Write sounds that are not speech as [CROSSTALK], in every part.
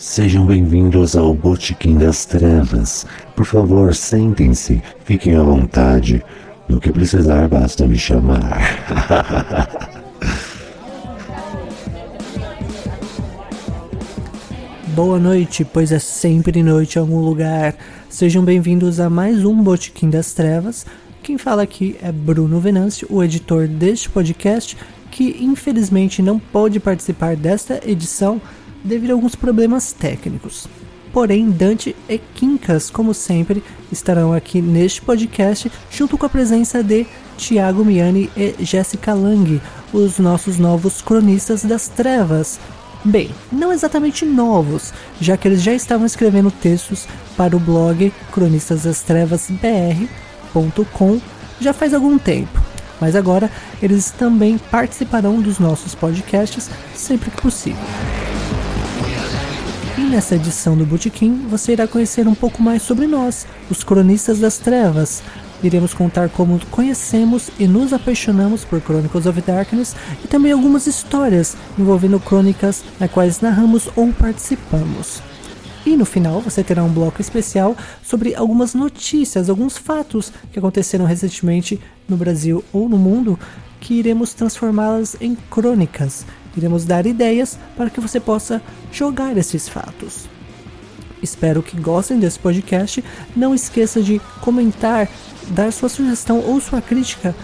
Sejam bem-vindos ao Botequim das Trevas. Por favor, sentem-se, fiquem à vontade. No que precisar, basta me chamar. [LAUGHS] Boa noite, pois é sempre noite em algum lugar. Sejam bem-vindos a mais um Botequim das Trevas. Quem fala aqui é Bruno Venâncio, o editor deste podcast, que infelizmente não pôde participar desta edição devido a alguns problemas técnicos. Porém, Dante e Quincas, como sempre, estarão aqui neste podcast, junto com a presença de Tiago Miani e Jéssica Lang, os nossos novos cronistas das trevas. Bem, não exatamente novos, já que eles já estavam escrevendo textos para o blog cronistasdastrevasbr.com já faz algum tempo, mas agora eles também participarão dos nossos podcasts sempre que possível. E nessa edição do Botequim você irá conhecer um pouco mais sobre nós, os cronistas das trevas. Iremos contar como conhecemos e nos apaixonamos por Chronicles of Darkness e também algumas histórias envolvendo crônicas na quais narramos ou participamos. E no final você terá um bloco especial sobre algumas notícias, alguns fatos que aconteceram recentemente no Brasil ou no mundo que iremos transformá-las em crônicas iremos dar ideias para que você possa jogar esses fatos. Espero que gostem desse podcast. Não esqueça de comentar, dar sua sugestão ou sua crítica,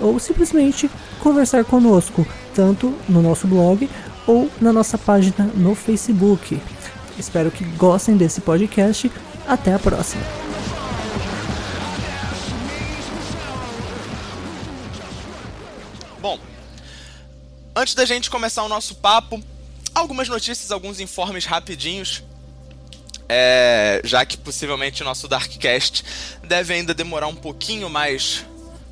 ou simplesmente conversar conosco, tanto no nosso blog ou na nossa página no Facebook. Espero que gostem desse podcast. Até a próxima! Antes da gente começar o nosso papo, algumas notícias, alguns informes rapidinhos. É, já que possivelmente o nosso Darkcast deve ainda demorar um pouquinho mais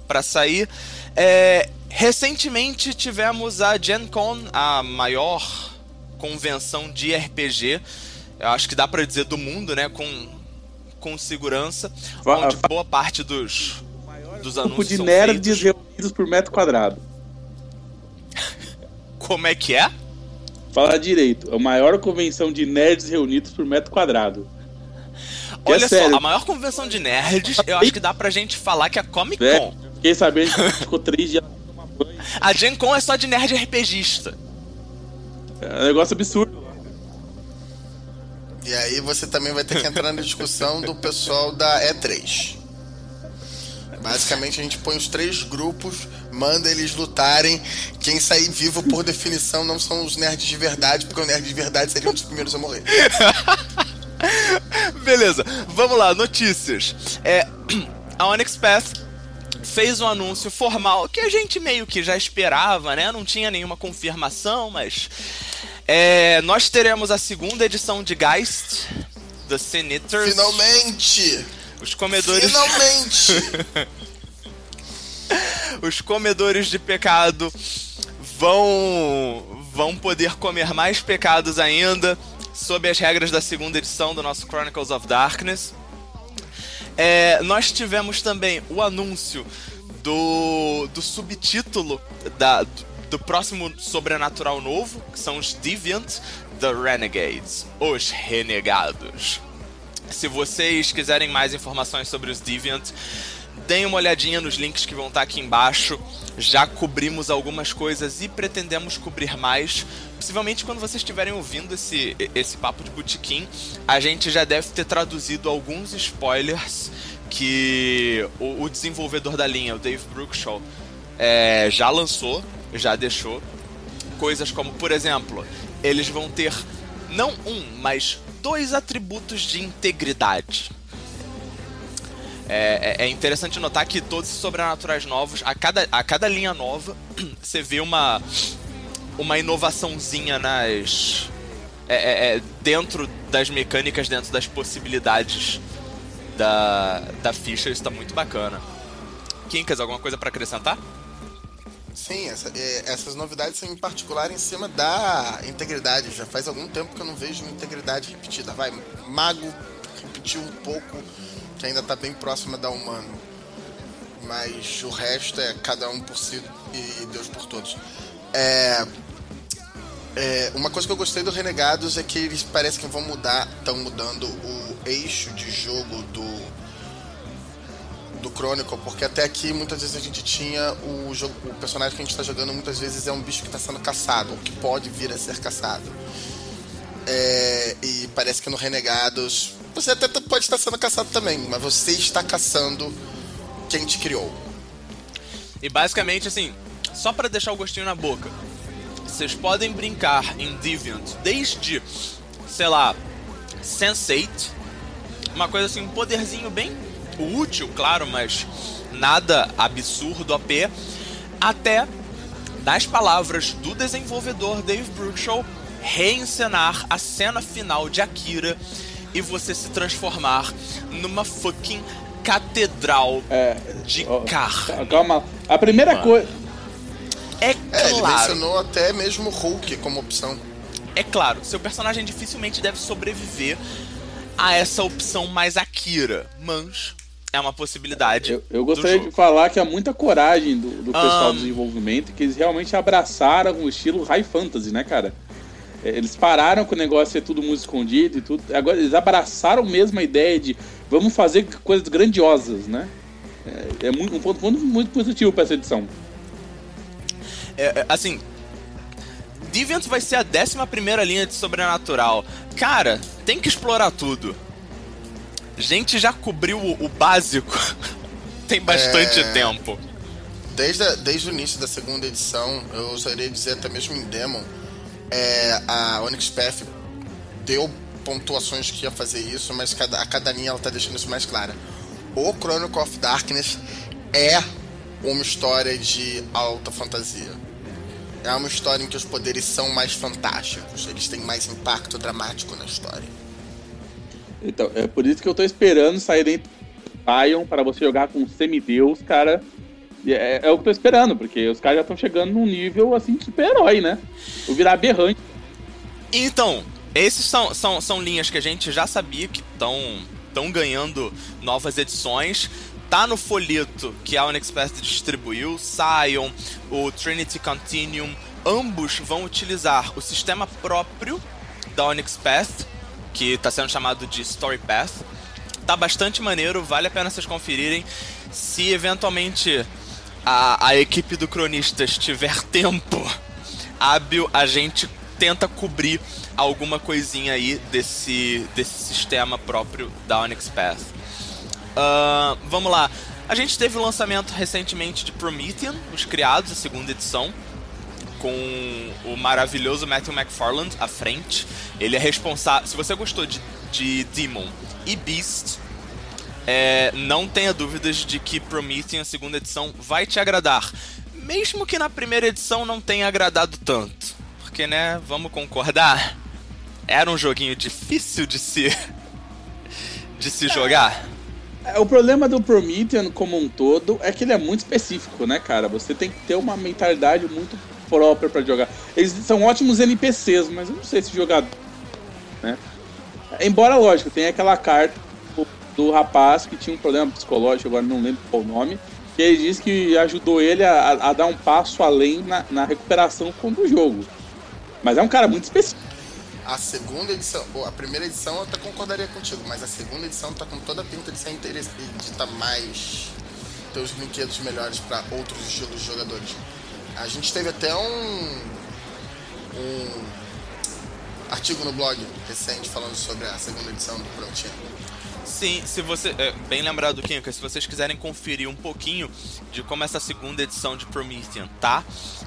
para sair. É, recentemente tivemos a Gen Con, a maior convenção de RPG, eu acho que dá para dizer do mundo, né, com, com segurança, onde boa parte dos, dos anúncios de nerds reunidos por metro quadrado. [LAUGHS] Como é que é? Fala direito. A maior convenção de nerds reunidos por metro quadrado. Que Olha é só, sério. a maior convenção de nerds, eu acho que dá pra gente falar que é a Comic é, Con. É, fiquei sabendo que ficou três dias A Gen Con é só de nerd RPGista. É um negócio absurdo. E aí você também vai ter que entrar na discussão do pessoal da E3. Basicamente a gente põe os três grupos, manda eles lutarem. Quem sair vivo, por definição, não são os nerds de verdade, porque os nerds de verdade seriam os primeiros a morrer. [LAUGHS] Beleza, vamos lá, notícias. É, [CLEARS THROAT] a Onyx Path fez um anúncio formal que a gente meio que já esperava, né? Não tinha nenhuma confirmação, mas. É, nós teremos a segunda edição de Geist, The Sin Eaters. Finalmente! Os comedores. Finalmente! [LAUGHS] [LAUGHS] Os comedores de pecado vão vão poder comer mais pecados ainda sob as regras da segunda edição do nosso Chronicles of Darkness. É, nós tivemos também o anúncio do, do subtítulo da, do, do próximo sobrenatural novo, que são os Deviant The Renegades, os Renegados. Se vocês quiserem mais informações sobre os Deviant, deem uma olhadinha nos links que vão estar aqui embaixo. Já cobrimos algumas coisas e pretendemos cobrir mais. Possivelmente quando vocês estiverem ouvindo esse, esse papo de botequim, a gente já deve ter traduzido alguns spoilers que o, o desenvolvedor da linha, o Dave Brookshaw, é, já lançou, já deixou. Coisas como, por exemplo, eles vão ter não um, mas dois atributos de integridade. É, é, é, interessante notar que todos os sobrenaturais novos, a cada, a cada linha nova, [CLEARS THROAT] você vê uma, uma inovaçãozinha nas. É, é, é, dentro das mecânicas, dentro das possibilidades da, da ficha, isso está muito bacana. Kinkas, alguma coisa para acrescentar? Sim, essa, é, essas novidades são em particular em cima da integridade. Já faz algum tempo que eu não vejo integridade repetida. Vai, mago repetiu um pouco, que ainda está bem próxima da humano. Mas o resto é cada um por si e Deus por todos. É, É, uma coisa que eu gostei do Renegados é que eles parecem que vão mudar, estão mudando o eixo de jogo do do Chronicle, porque até aqui muitas vezes a gente tinha o jogo, o personagem que a gente está jogando muitas vezes é um bicho que está sendo caçado, ou que pode vir a ser caçado. É, e parece que no Renegados você até pode estar sendo caçado também, mas você está caçando quem te criou. E basicamente assim, só para deixar o gostinho na boca, vocês podem brincar em Deviant desde, sei lá, Sense8, uma coisa assim, um poderzinho bem útil, claro, mas nada absurdo AP, até, nas palavras do desenvolvedor Dave Brookshaw, reencenar a cena final de Akira e você se transformar numa fucking catedral É, de ó, carne. Calma. A primeira coisa. É É, ele claro, mencionou até mesmo Hulk como opção. é claro, seu personagem dificilmente deve sobreviver a essa opção mais Akira, mas é uma possibilidade. Eu, eu do gostaria jogo. de falar que há muita coragem do, do pessoal Ahn. do desenvolvimento, que eles realmente abraçaram o estilo high fantasy, né, cara? Eles pararam com o negócio de ser tudo muito escondido e tudo. Agora eles abraçaram mesmo a ideia de vamos fazer coisas grandiosas, né? É, é muito, um ponto muito, muito positivo para essa edição. É, é, assim, Deviant vai ser a 11 primeira linha de Sobrenatural. Cara, tem que explorar tudo. Gente já cobriu o, o básico. [LAUGHS] tem bastante É. tempo. Desde, a- desde o início da segunda edição, eu ousaria dizer até mesmo em Demon, é, a Onyx Path deu pontuações que ia fazer isso, mas cada, a cada linha ela tá deixando isso mais clara. O Chronicle of Darkness é uma história de alta fantasia. É uma história em que os poderes são mais fantásticos, eles têm mais impacto dramático na história. Então, é por isso que eu tô esperando sair dentro do Zion para você jogar com semideus, cara. É, é o que eu tô esperando, porque os caras já estão chegando num nível assim de super-herói, né? Vou virar aberrante. Então, esses são, são, são linhas que a gente já sabia que estão ganhando novas edições. Tá no folheto que a Path distribuiu, Sion, o Trinity Continuum, ambos vão utilizar o sistema próprio da Onyx Path, que está sendo chamado de Story Path. Tá bastante maneiro, vale a pena vocês conferirem. Se eventualmente a, a equipe do Cronistas tiver [LAUGHS] tempo hábil, a gente tenta cobrir alguma coisinha aí desse, desse sistema próprio da Onyx Path. Ah, vamos lá. A gente teve o lançamento recentemente de Promethean, Os Criados, a segunda edição, com o maravilhoso Matthew McFarland à frente. Ele é responsável. Se você gostou de, de Demon e Beast, é, não tenha dúvidas de que Promethean, a segunda edição, vai te agradar. Mesmo que na primeira edição não tenha agradado tanto. Porque, né, vamos concordar, era um joguinho difícil de se. [LAUGHS] de se jogar. É, O problema do Promethean como um todo é que ele é muito específico, né, cara? Você tem que ter uma mentalidade muito própria pra jogar. Eles são ótimos NPCs, mas eu não sei se jogar, né? Embora, lógico, tem aquela carta do, rapaz que tinha um problema psicológico, agora não lembro qual o nome, que ele disse que ajudou ele a, a dar um passo além na, na recuperação do jogo. Mas é um cara muito específico. A segunda edição, a primeira edição eu até concordaria contigo, mas a segunda edição tá com toda a pinta de ser interessante, de estar mais. ter os brinquedos melhores para outros estilos de jogadores. A gente teve até um. um artigo no blog recente falando sobre a segunda edição do Promethean. Sim, se você. é, bem lembrado, Kinka, se vocês quiserem conferir um pouquinho de como essa segunda edição de Promethean tá,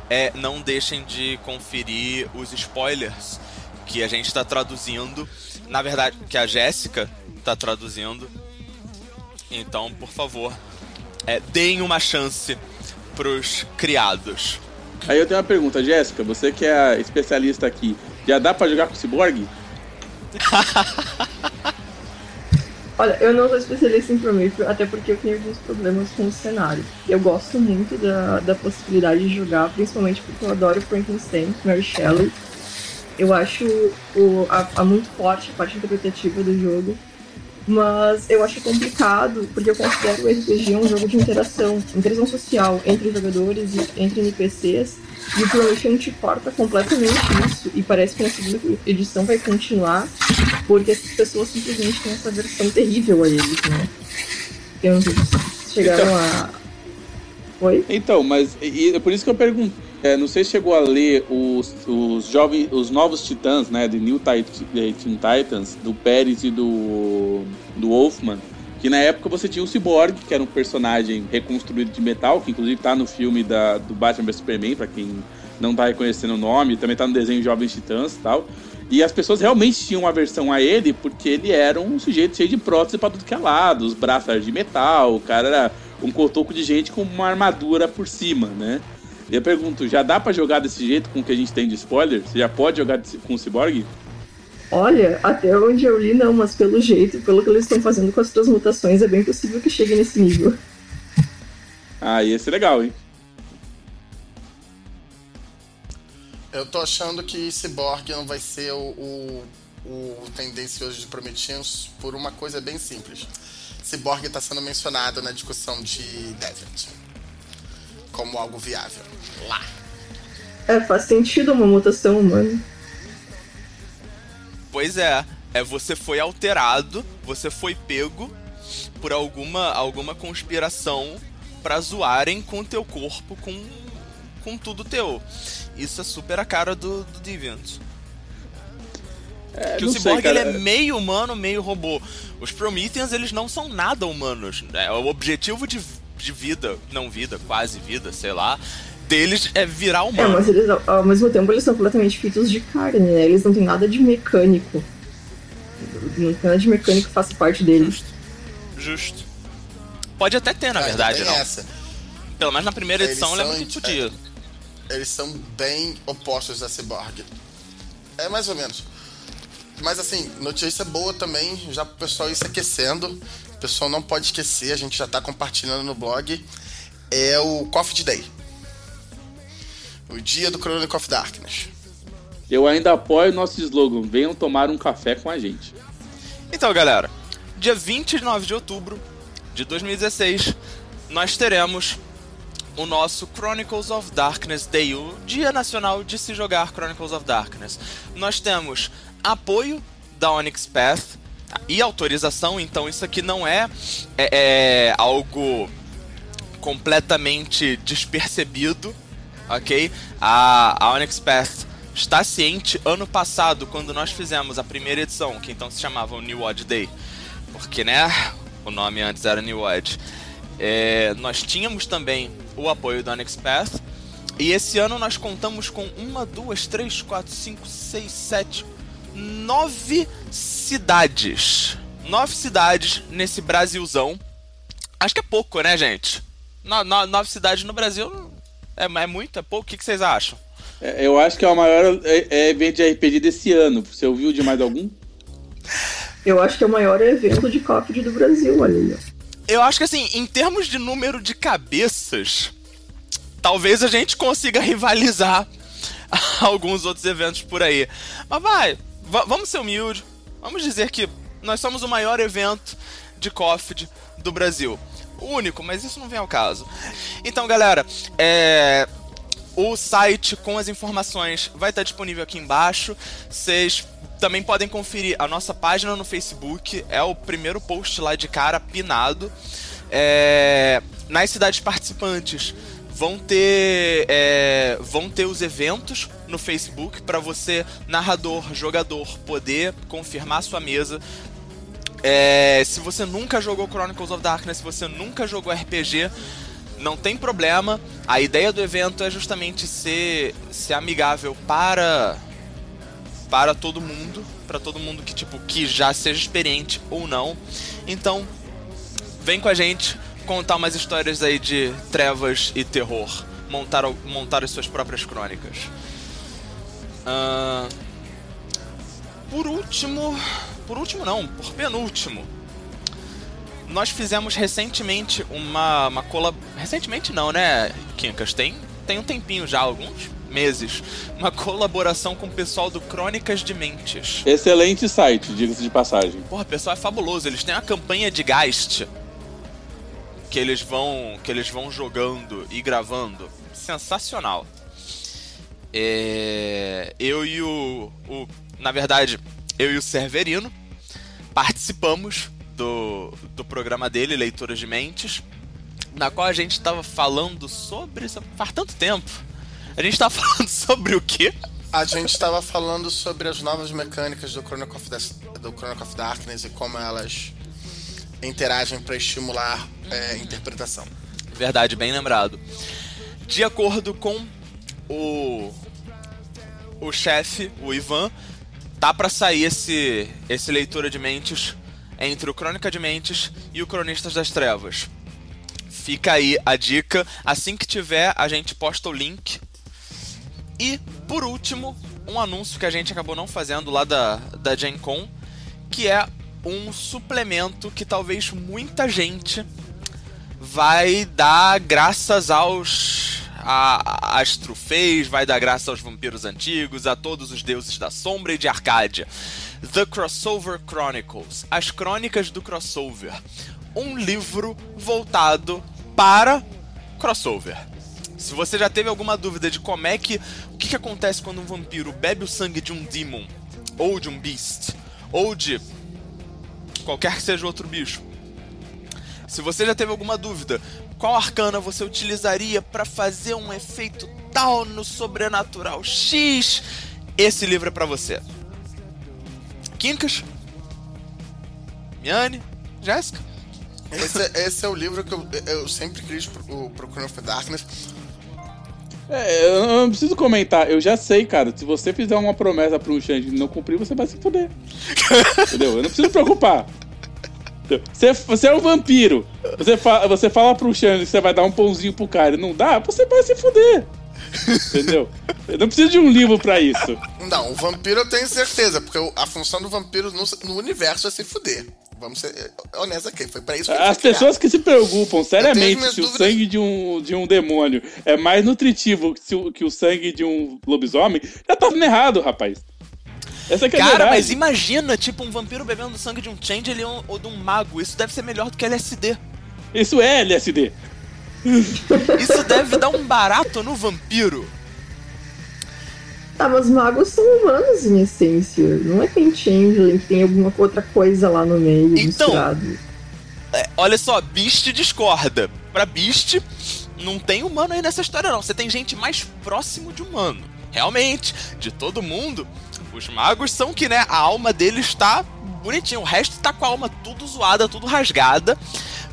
é, não deixem de conferir os spoilers que a gente está traduzindo. Na verdade, que a Jéssica está traduzindo. Então, por favor, é, deem uma chance pros criados. Aí eu tenho uma pergunta, Jéssica, você que é a especialista aqui, já dá pra jogar com o Cyborg? [LAUGHS] Olha, eu não sou especialista em Prometheus, até porque eu tenho alguns problemas com o cenário. Eu gosto muito da, da possibilidade de jogar, principalmente porque eu adoro Frankenstein, Mary Shelley. Eu acho o, a, a muito forte a parte interpretativa do jogo. Mas eu acho complicado, porque eu considero o RPG um jogo de interação, interação social entre jogadores e entre NPCs. E o Promethean te corta completamente isso. E parece que na segunda edição vai continuar, porque essas pessoas simplesmente têm essa versão terrível a eles, né? Eu não sei se chegaram Então- a. Oi? Então, mas e, é por isso que eu pergunto. É, não sei se chegou a ler os, os jovens, os novos titãs, né? De New Teen Titans, do Pérez e do, do Wolfman. Que na época você tinha o Cyborg, que era um personagem reconstruído de metal, que inclusive tá no filme da, do Batman vs Superman, pra quem não tá reconhecendo o nome, também tá no desenho Jovens Titãs e tal. E as pessoas realmente tinham uma aversão a ele, porque ele era um sujeito cheio de prótese pra tudo que é lado, os braços eram de metal, o cara era um cotoco de gente com uma armadura por cima, né? E eu pergunto, já dá pra jogar desse jeito com o que a gente tem de spoiler? Você já pode jogar com o Cyborg? Olha, até onde eu li não, mas pelo jeito, pelo que eles estão fazendo com as transmutações, é bem possível que chegue nesse nível. Ah, ia ser legal, hein? Eu tô achando que Cyborg não vai ser o, o, o tendencioso de Prometheus por uma coisa bem simples. Cyborg tá sendo mencionado na discussão de Deviant como algo viável. Lá. É, faz sentido uma mutação humana. Pois é, é você foi alterado, você foi pego por alguma alguma conspiração pra zoarem com o teu corpo, com com tudo teu. Isso é super a cara do, do Deviant. É, que não o Cyborg sei, ele é meio humano, meio robô. Os Prometheans eles não são nada humanos. É, o objetivo de, de vida, não vida, quase vida, sei lá, deles é virar É, humano. mas eles, ao- mesmo tempo, eles são completamente feitos de carne, né? Eles não têm nada de mecânico. Não tem nada de mecânico que faça parte deles. Justo. Pode até ter, na Ainda verdade, não. essa. Pelo menos na primeira Eles edição são que podia. Eles são bem opostos a Cyborg. É mais ou menos. Mas assim, notícia boa também, já pro pessoal ir se aquecendo. O pessoal não pode esquecer, a gente já tá compartilhando no blog. É o Coffee Day. O dia do Chronicle of Darkness. Eu ainda apoio o nosso slogan, venham tomar um café com a gente. Então, galera, dia 29 de outubro de 2016, nós teremos o nosso Chronicles of Darkness Day, o Dia Nacional de se jogar Chronicles of Darkness. Nós temos apoio da Onyx Path e autorização, então isso aqui não é, é- é algo completamente despercebido, ok? A, a Onyx Path está ciente ano passado, quando nós fizemos a primeira edição, que então se chamava New Odd Day, porque, né, o nome antes era New Odd. É, nós tínhamos também o apoio da Onyx Path, e esse ano nós contamos com uma, duas, três, quatro, cinco, seis, sete, nove cidades. Nove cidades nesse Brasilzão. Acho que é pouco, né, gente? No- no- nove cidades no Brasil é, é muito, é pouco. O que, que vocês acham? É, Eu acho que é o maior é, é, evento de RPG desse ano. Você ouviu de mais algum? Eu acho que é o maior evento de Coffee do Brasil, olha aí. Eu acho que assim, em termos de número de cabeças, talvez a gente consiga [LAUGHS] rivalizar [LAUGHS] alguns outros eventos por aí. Mas vai, va- vamos ser humildes. Vamos dizer que nós somos o maior evento de COFID do Brasil. O único, mas isso não vem ao caso. Então, galera, é, o site com as informações vai estar disponível aqui embaixo. Vocês também podem conferir a nossa página no Facebook. É o primeiro post lá de cara, pinado. É, nas cidades participantes vão ter é, vão ter os eventos no Facebook para você narrador jogador poder confirmar sua mesa é, se você nunca jogou Chronicles of Darkness, se você nunca jogou RPG, não tem problema. A ideia do evento é justamente ser, ser amigável para para todo mundo, para todo mundo que tipo que já seja experiente ou não. Então, vem com a gente contar umas histórias aí de trevas e terror, montar montar as suas próprias crônicas. Ahn, por último, por último não, por penúltimo, nós fizemos recentemente uma, uma colab... Recentemente não, né, Kinkas? Tem, tem um tempinho já, alguns meses, uma colaboração com o pessoal do Crônicas de Mentes. Excelente site, diga-se de passagem. Porra, o pessoal é fabuloso. Eles têm uma campanha de Geist que eles vão que eles vão jogando e gravando. Sensacional. É, eu e o, o, na verdade, eu e o Severino participamos do, do programa dele, Leituras de Mentes, na qual a gente estava falando sobre faz tanto tempo. A gente estava [LAUGHS] falando sobre o quê? A gente estava falando sobre as novas mecânicas do Chronicle of, do Chronicle of Darkness e como elas interagem para estimular é, interpretação. Verdade, bem lembrado. De acordo com o o chefe, o Ivan, tá para sair esse esse leitura de mentes entre o Crônica de Mentes e o Cronistas das Trevas. Fica aí a dica. Assim que tiver, a gente posta o link. E, por último, um anúncio que a gente acabou não fazendo lá da, da Gen Con, que é um suplemento que talvez muita gente vai dar graças aos a, as trufês, vai dar graça aos vampiros antigos, a todos os deuses da sombra e de Arcádia. The Crossover Chronicles, as crônicas do crossover. Um livro voltado para crossover. Se você já teve alguma dúvida de como é que. O que, que acontece quando um vampiro bebe o sangue de um demon, ou de um beast, ou de qualquer que seja outro bicho. Se você já teve alguma dúvida, qual arcana você utilizaria para fazer um efeito tal no sobrenatural X? Esse livro é para você. Quincas? Miane? Jéssica? Esse, é, esse, é o livro que eu, eu sempre quis pro, pro Chrono of Darkness. É, eu não preciso comentar, eu já sei, cara. Se você fizer uma promessa pra um Xande e não cumprir, você vai se fuder. [LAUGHS] Entendeu? Eu não preciso me preocupar. Você, você é um vampiro. Você, fa, você fala pro Xande que você vai dar um pãozinho pro cara e não dá, você vai se fuder. Entendeu? Eu não preciso de um livro para isso. Não, o vampiro eu tenho certeza, porque a função do vampiro no, no universo é se fuder. Vamos ser eh, honestos aqui, foi para isso que As pessoas que se preocupam seriamente se dúvidas... o sangue de um, de um demônio é mais nutritivo que o, que o sangue de um lobisomem, já tá errado, rapaz. Essa que é Cara, mas imagina, tipo, um vampiro bebendo sangue de um Changeling ou, ou de um mago. Isso deve ser melhor do que LSD. Isso é LSD. Isso deve dar um barato no vampiro. Tá, mas magos são humanos em essência. Não é que tem Changeling, que tem alguma outra coisa lá no meio então, misturado. É, olha só, Beast discorda. Pra Beast, não tem humano aí nessa história, não. Você tem gente mais próximo de humano. Realmente, de todo mundo, os magos são que, né, a alma deles está bonitinho. O resto tá com a alma tudo zoada, tudo rasgada.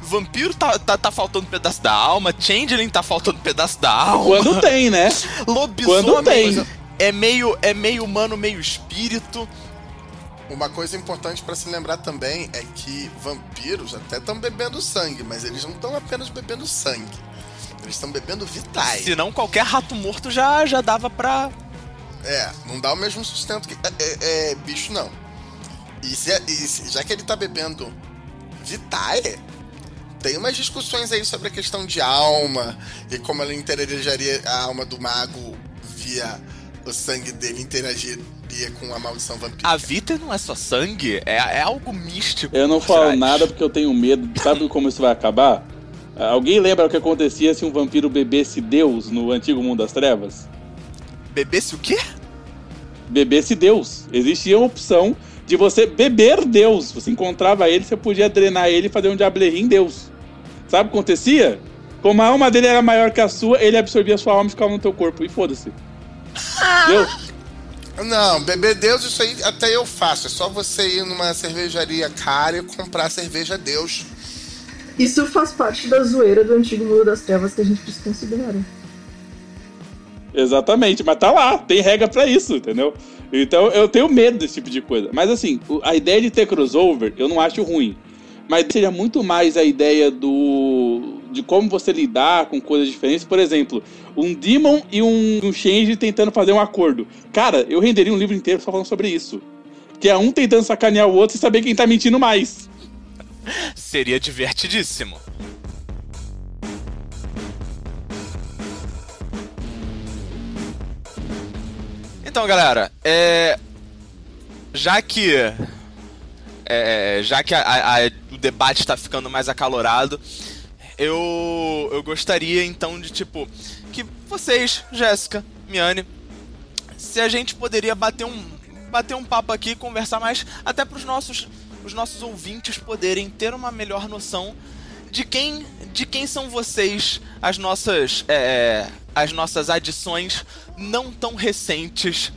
Vampiro tá, tá, tá faltando pedaço da alma. Changeling tá faltando pedaço da alma. Quando tem, né? Lobisomem Quando tem. É meio, é meio humano, meio espírito. Uma coisa importante para se lembrar também é que vampiros até estão bebendo sangue, mas eles não estão apenas bebendo sangue. Eles estão bebendo vitais. Senão qualquer rato morto já, já dava pra. É, não dá o mesmo sustento que. É, é, é bicho, não. E, se, e se, já que ele tá bebendo vitae, tem umas discussões aí sobre a questão de alma e como ela interagiria a alma do mago via o sangue dele interagiria com a maldição vampírica. A Vita não é só sangue, é, é algo místico. Eu não falo trás. nada porque eu tenho medo. Sabe como isso vai acabar? Alguém lembra o que acontecia se um vampiro bebesse Deus no antigo mundo das trevas? Bebesse o quê? Bebesse Deus. Existia a opção de você beber Deus. Você encontrava ele, você podia drenar ele e fazer um diablerie em Deus. Sabe o que acontecia? Como a alma dele era maior que a sua, ele absorvia a sua alma e ficava no teu corpo. E foda-se. Entendeu? Não, beber Deus, isso aí até eu faço. É só você ir numa cervejaria cara e comprar cerveja Deus. Isso faz parte da zoeira do antigo mundo das trevas que a gente precisa considerar. Exatamente, mas tá lá, tem regra para isso, entendeu? Então eu tenho medo desse tipo de coisa. Mas assim, a ideia de ter crossover eu não acho ruim. Mas seria muito mais a ideia do de como você lidar com coisas diferentes. Por exemplo, um Demon e um, um Change tentando fazer um acordo. Cara, eu renderia um livro inteiro só falando sobre isso. Que é um tentando sacanear o outro e saber quem tá mentindo mais. Seria divertidíssimo. Então, galera, é... já que é, já que a, a, o debate está ficando mais acalorado, eu, eu gostaria então de tipo que vocês, Jéssica, Miane, se a gente poderia bater um bater um papo aqui, conversar mais, até para os nossos os nossos ouvintes poderem ter uma melhor noção de quem de quem são vocês, as nossas é, as nossas adições não tão recentes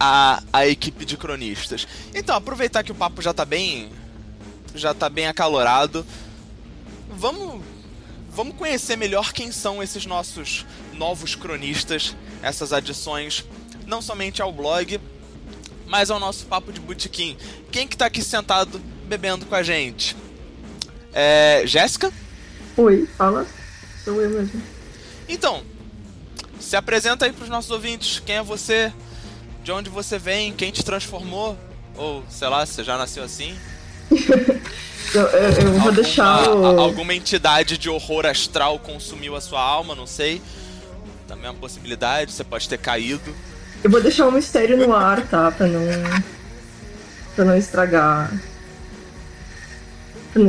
à, à equipe de cronistas. Então, aproveitar que o papo já tá bem já tá bem acalorado, vamos vamos conhecer melhor quem são esses nossos novos cronistas, essas adições não somente ao blog, mas ao nosso papo de botequim. Quem que tá aqui sentado bebendo com a gente? É, Jéssica? Oi, fala. Sou eu mesmo. Então, se apresenta aí pros nossos ouvintes. Quem é você? De onde você vem? Quem te transformou? Ou, sei lá, você já nasceu assim? [LAUGHS] eu, eu, eu, vou alguma, deixar o... Alguma entidade de horror astral consumiu a sua alma, não sei. Também é uma possibilidade, você pode ter caído. Eu vou deixar um mistério no ar, tá? Pra não. pra não estragar.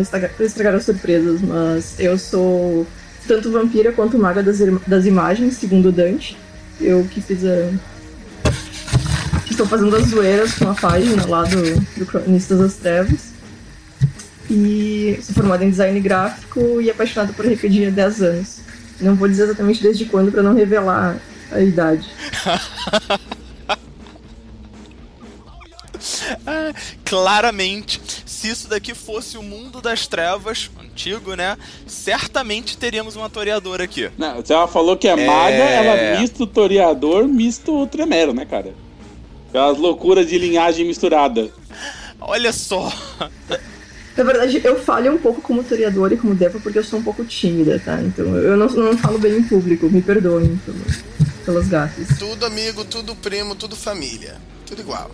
Estragar, pra estragar as surpresas, mas eu sou tanto vampira quanto maga das, das imagens, segundo Dante. Eu que fiz a. Estou fazendo as zoeiras com a página lá do, do Cronistas das Trevas. E sou formada em design gráfico e apaixonada por RPG há 10 anos. Não vou dizer exatamente desde quando para não revelar a idade. [LAUGHS] [LAUGHS] ah, claramente, se isso daqui fosse o mundo das trevas, antigo, né? Certamente teríamos uma toreadora aqui. Não, ela falou que é, é... maga, ela misto toreador, misto tremero, né, cara? Aquelas loucuras de linhagem misturada. Olha só. Na verdade, eu falho um pouco como toreador e como deva porque eu sou um pouco tímida, tá? Então eu não, não falo bem em público, me perdoem pelas gafes. Tudo amigo, tudo primo, tudo família. Tudo igual.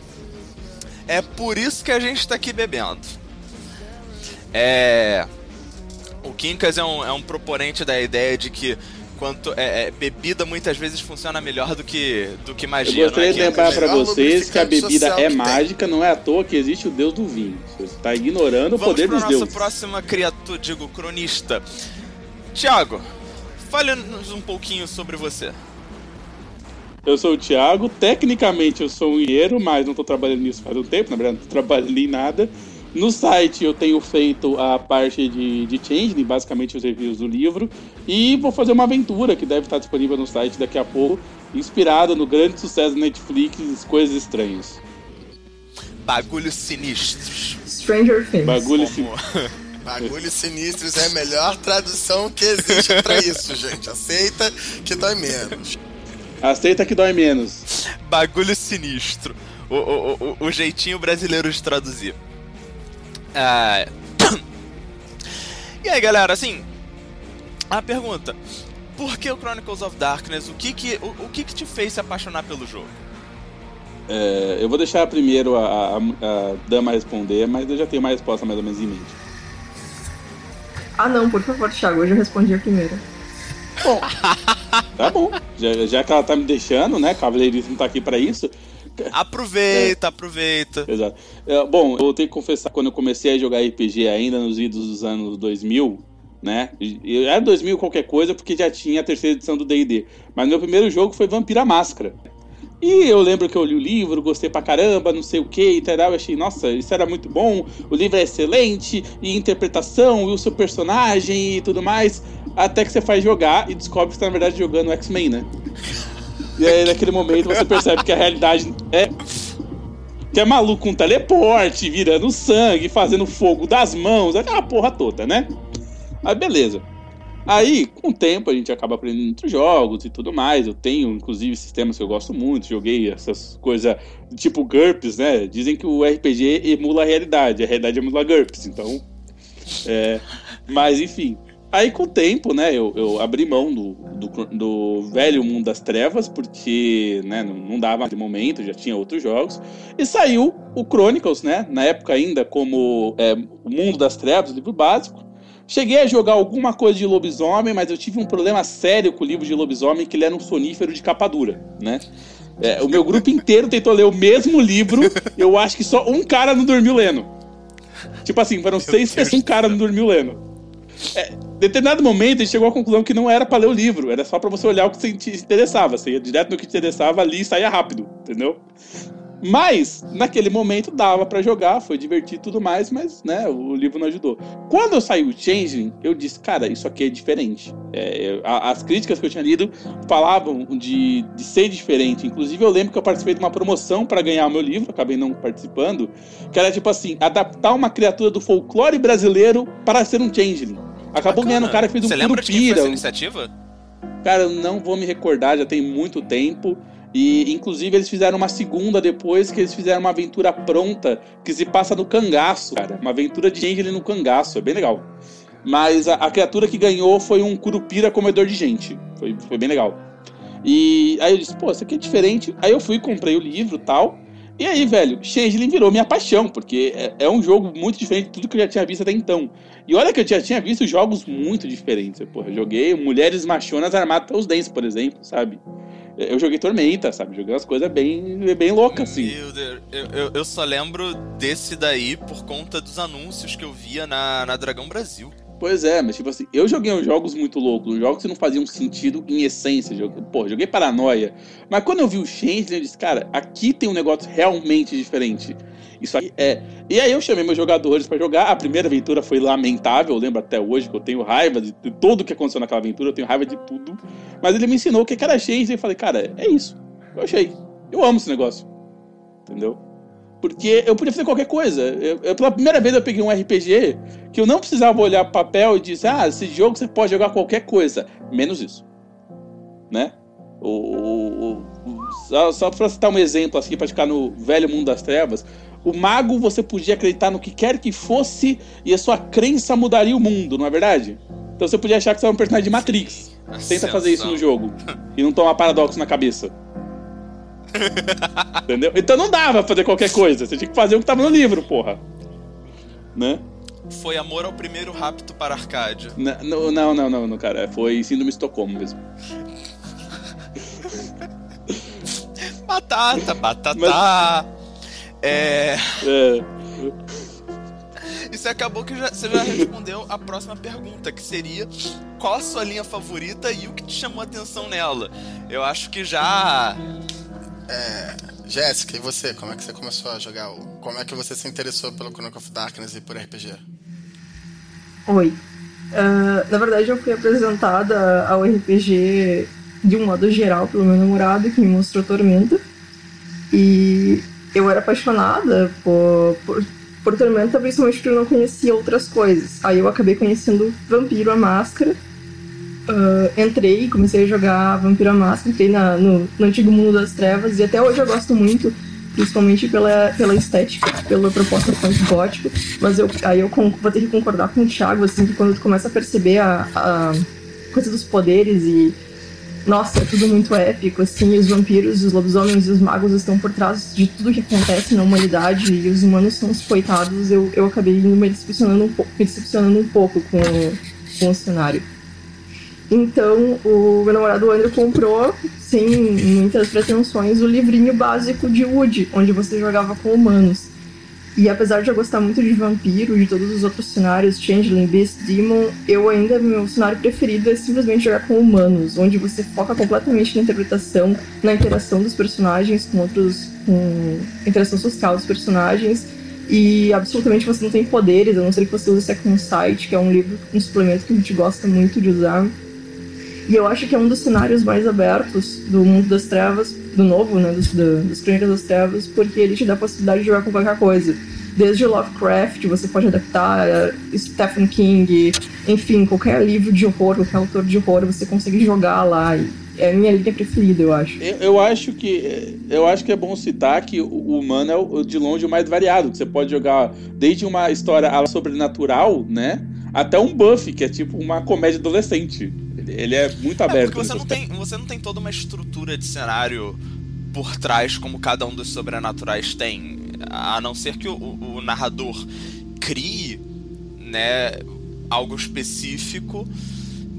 É por isso que a gente tá aqui bebendo. É. O Kinkas é um, é um proponente da ideia de que quanto é, é, bebida muitas vezes funciona melhor do que, do que magia. Eu gostaria é, de lembrar para vocês que a bebida é mágica, tem. não é à toa que existe o deus do vinho. Você está ignorando Vamos o poder dos deuses. Vamos para nossa próxima criatura, digo, cronista. Tiago, fale-nos um pouquinho sobre você. Eu sou o Thiago, tecnicamente eu sou um engenheiro, mas não estou trabalhando nisso faz um tempo, na verdade não estou trabalhando em nada. No site eu tenho feito a parte de, de Change, basicamente os reviews do livro, e vou fazer uma aventura que deve estar disponível no site daqui a pouco, inspirada no grande sucesso da Netflix, Coisas Estranhas. Bagulhos sinistros. Stranger Things. Bagulhos sinistros. [LAUGHS] Bagulhos sinistros é a melhor tradução que existe para isso, gente. Aceita que dói menos. Aceita que dói menos. Bagulho sinistro. O, o, o, o jeitinho brasileiro de traduzir. Ah... [COUGHS] E aí, galera, assim. A pergunta: Por que o Chronicles of Darkness? O que que, o, o que, que te fez se apaixonar pelo jogo? É, eu vou deixar primeiro a, a, a, Dama responder, mas eu já tenho uma resposta mais ou menos em mente. Ah, não, por favor, Thiago, hoje eu respondi a primeira. Bom, [LAUGHS] tá bom. Já, já que ela tá me deixando, né? Cavaleirismo tá aqui para isso. Aproveita, é. aproveita. Exato. É, bom, eu tenho que confessar, quando eu comecei a jogar RPG ainda nos idos dos anos 2000, né? Era 2000 qualquer coisa, porque já tinha a terceira edição do D&D. Mas meu primeiro jogo foi Vampira Máscara. E eu lembro que eu li o livro, gostei pra caramba, não sei o que e tal. Eu achei, nossa, isso era muito bom, o livro é excelente, e interpretação, e o seu personagem e tudo mais. Até que você faz jogar e descobre que você tá, na verdade, jogando X-Men, né? E aí, naquele momento, você percebe que a realidade é. Que é maluco com teleporte, virando sangue, fazendo fogo das mãos, aquela porra toda, né? Aí, beleza. Aí, com o tempo, a gente acaba aprendendo outros jogos e tudo mais. Eu tenho, inclusive, sistemas que eu gosto muito. Joguei essas coisas tipo GURPS, né? Dizem que o RPG emula a realidade, a realidade emula GURPS. Então, é... Mas, enfim. Aí, com o tempo, né, eu, eu abri mão do, do, do, velho mundo das trevas, porque né, não, dava de momento, já tinha outros jogos. E saiu o Chronicles, né, na época ainda como é, o mundo das trevas, livro básico. Cheguei a jogar alguma coisa de lobisomem, mas eu tive um problema sério com o livro de lobisomem, que ele era um sonífero de capa dura, né? É, o meu grupo inteiro tentou ler o mesmo livro. Eu acho que só um cara não dormiu lendo. Tipo assim, foram seis pessoas, [LAUGHS] um cara não dormiu lendo. É, em determinado momento, ele chegou à conclusão que não era para ler o livro, era só para você olhar o que te interessava. Você ia direto no que te interessava ali e saía rápido, entendeu? Mas, naquele momento, dava para jogar, foi divertido e tudo mais, mas, né, o livro não ajudou. Quando eu saí o Changeling, eu disse, cara, isso aqui é diferente. É, as críticas que eu tinha lido falavam de, de ser diferente. Inclusive, eu lembro que eu participei de uma promoção para ganhar o meu livro, acabei não participando, que era tipo assim, adaptar uma criatura do folclore brasileiro para ser um Changeling. Acabou Bacana. ganhando um cara que fez um Você lembra de quem foi Curupira. essa iniciativa? Cara, eu não vou me recordar, já tem muito tempo. E, inclusive, eles fizeram uma segunda depois, que eles fizeram uma aventura pronta, que se passa no cangaço, cara. Uma aventura de gente ali no cangaço, é bem legal. Mas a, a criatura que ganhou foi um curupira comedor de gente. Foi, foi bem legal. E aí eu disse, pô, isso aqui é diferente. Aí eu fui, comprei o livro tal. E aí, velho, Changeling virou minha paixão, porque é, é um jogo muito diferente de tudo que eu já tinha visto até então. E olha que eu já tinha visto jogos muito diferentes. Porra, eu joguei Mulheres Machonas Armadas pelos Dentes, por exemplo, sabe? Eu joguei Tormenta, sabe? Joguei umas coisas bem, bem loucas, assim. Meu Deus, eu, eu, eu só lembro desse daí por conta dos anúncios que eu via na, na Dragão Brasil. Pois é, mas tipo assim, eu joguei uns jogos muito loucos, jogos que não faziam sentido em essência. Jogo, pô, joguei Paranoia. Mas quando eu vi o Changeling, eu disse, cara, aqui tem um negócio realmente diferente. Isso aqui é. E aí eu chamei meus jogadores pra jogar. A primeira aventura foi lamentável, eu lembro até hoje que eu tenho raiva de tudo que aconteceu naquela aventura, eu tenho raiva de tudo. Mas ele me ensinou o que era Changeling e eu falei, cara, é isso. Eu achei. Eu amo esse negócio. Entendeu? Porque eu podia fazer qualquer coisa. Eu, eu, pela primeira vez eu peguei um RPG que eu não precisava olhar papel e dizer, ah, esse jogo você pode jogar qualquer coisa. Menos isso. Né? O, o, o, só, só pra citar um exemplo assim, pra ficar no velho mundo das trevas. O mago você podia acreditar no que quer que fosse e a sua crença mudaria o mundo, não é verdade? Então você podia achar que você era um personagem de Matrix. Tenta fazer isso no jogo. E não tomar paradoxo na cabeça. [LAUGHS] Entendeu? Então não dava pra fazer qualquer coisa. Você tinha que fazer o que tava no livro, porra. Né? Foi amor ao primeiro rapto para Arcádia. Não, não, não, não, não, cara. Foi síndrome Estocolmo mesmo. [LAUGHS] Batata, batata. É. É, E você acabou que já, você já respondeu a próxima pergunta, que seria qual a sua linha favorita e o que te chamou a atenção nela. Eu acho que já. Jéssica, e você? Como é que você começou a jogar? o- Como é que você se interessou pelo Chronicle of Darkness e por RPG? Oi. Ah, na verdade, eu fui apresentada ao RPG de um modo geral pelo meu namorado, que me mostrou Tormenta. E eu era apaixonada por, por, por Tormenta, principalmente porque eu não conhecia outras coisas. Aí eu acabei conhecendo Vampiro a Máscara. Ah, entrei, comecei a jogar Vampiro a Máscara, entrei na, no, no antigo mundo das trevas, e até hoje eu gosto muito principalmente pela, pela estética, pela proposta punk gótico, mas eu, aí eu con- vou ter que concordar com o Thiago, assim, que quando tu começa a perceber a, a coisa dos poderes e nossa, é tudo muito épico, assim, os vampiros, os lobisomens e os magos estão por trás de tudo que acontece na humanidade e os humanos são os coitados, eu, eu acabei me decepcionando um pouco, me decepcionando um pouco com, com o cenário. Então, o meu namorado Andrew comprou, sem muitas pretensões, o livrinho básico de Wood, onde você jogava com humanos. E apesar de eu gostar muito de vampiro e de todos os outros cenários, Changeling, Beast, Demon, eu ainda, meu cenário preferido é simplesmente jogar com humanos, onde você foca completamente na interpretação, na interação dos personagens com outros, com interação social dos personagens, e absolutamente você não tem poderes, a não ser que você use Second Sight, que é um livro, um suplemento que a gente gosta muito de usar. E eu acho que é um dos cenários mais abertos do mundo das trevas, do novo, né, dos, do, das Crônicas das Trevas, porque ele te dá a possibilidade de jogar com qualquer coisa. Desde Lovecraft, você pode adaptar uh, Stephen King, enfim, qualquer livro de horror, qualquer autor de horror, você consegue jogar lá. E é a minha linha preferida, eu acho. eu, eu acho que eu acho que é bom citar que o, o humano é o, de longe o mais variado. que Você pode jogar desde uma história sobrenatural, né? Até um buff, que é tipo uma comédia adolescente. Ele, é muito É, aberto. porque você não, tem, você não tem toda uma estrutura de cenário por trás como cada um dos sobrenaturais tem. A não ser que o, o- o narrador crie né, algo específico,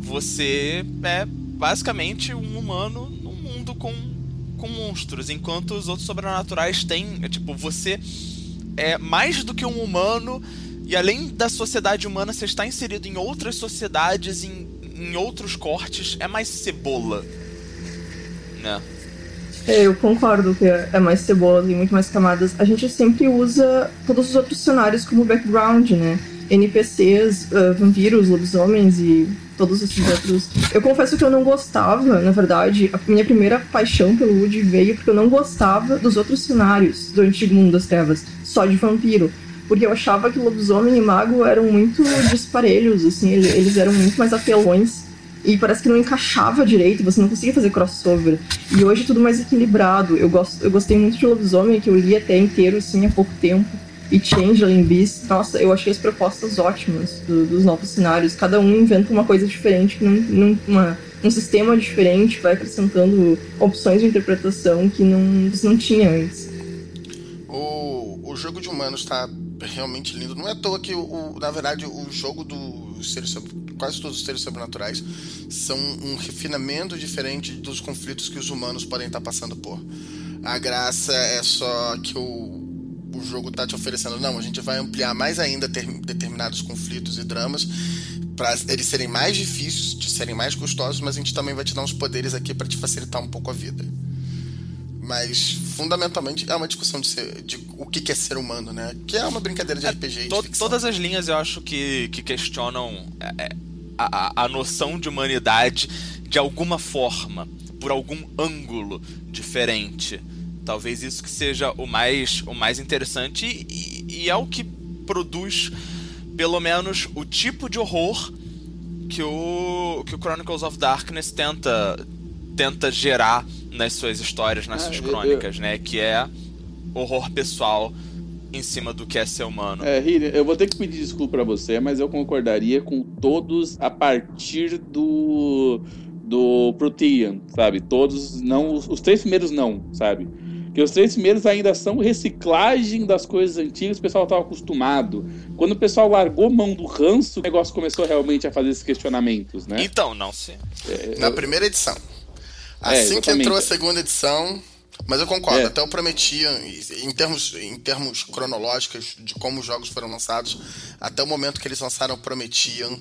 você é basicamente um humano num mundo com com monstros, enquanto os outros sobrenaturais têm, é, tipo, você é mais do que um humano e além da sociedade humana, você está inserido em outras sociedades, em, em outros cortes, é mais cebola. Né? É, eu concordo que é mais cebola, tem muito mais camadas. A gente sempre usa todos os outros cenários como background, né? NPCs, uh, vampiros, lobisomens e todos esses outros. Eu confesso que eu não gostava, na verdade, a minha primeira paixão pelo Wood veio porque eu não gostava dos outros cenários do Antigo Mundo das Trevas, só de vampiro. Porque eu achava que lobisomem e mago eram muito disparelhos, assim, eles eram muito mais apelões. E parece que não encaixava direito, você não conseguia fazer crossover. E hoje é tudo mais equilibrado. Eu, gosto, eu gostei muito de lobisomem, que eu li até inteiro, assim, há pouco tempo e Changeling Beast, nossa, eu achei as propostas ótimas do, dos novos cenários. Cada um inventa uma coisa diferente, num, num, uma, um sistema diferente, vai acrescentando opções de interpretação que não, você não tinha antes. O, o jogo de humanos está realmente lindo. Não é à toa que, o, o na verdade, o jogo dos seres quase todos os seres sobrenaturais são um refinamento diferente dos conflitos que os humanos podem estar passando por. A graça é só que o o jogo está te oferecendo. Não, a gente vai ampliar mais ainda ter, determinados conflitos e dramas para eles serem mais difíceis, de serem mais custosos, mas a gente também vai te dar uns poderes aqui para te facilitar um pouco a vida. Mas fundamentalmente é uma discussão de, ser, de o que é ser humano, né? Que é uma brincadeira de é, RPG. To, de todas as linhas eu acho que, que questionam é, é, a, a noção de humanidade de alguma forma, por algum ângulo diferente. Talvez isso que seja o mais, o mais interessante e, e é o que produz, pelo menos, o tipo de horror que o, que o Chronicles of Darkness tenta, tenta gerar nas suas histórias, nas ah, suas crônicas, eu... né? Que é horror pessoal em cima do que é ser humano. É, Hiri, eu vou ter que pedir desculpa para você, mas eu concordaria com todos a partir do do Protean, sabe? Todos não, os três primeiros não, sabe? Que os três primeiros ainda são reciclagem das coisas antigas, o pessoal estava acostumado. Quando o pessoal largou mão do ranço, o negócio começou realmente a fazer esses questionamentos, né? Então, não sei. É, Na eu... primeira edição. É, assim é, que entrou a segunda edição, mas eu concordo, é. até eu prometia, em termos, em termos cronológicos de como os jogos foram lançados, até o momento que eles lançaram, prometiam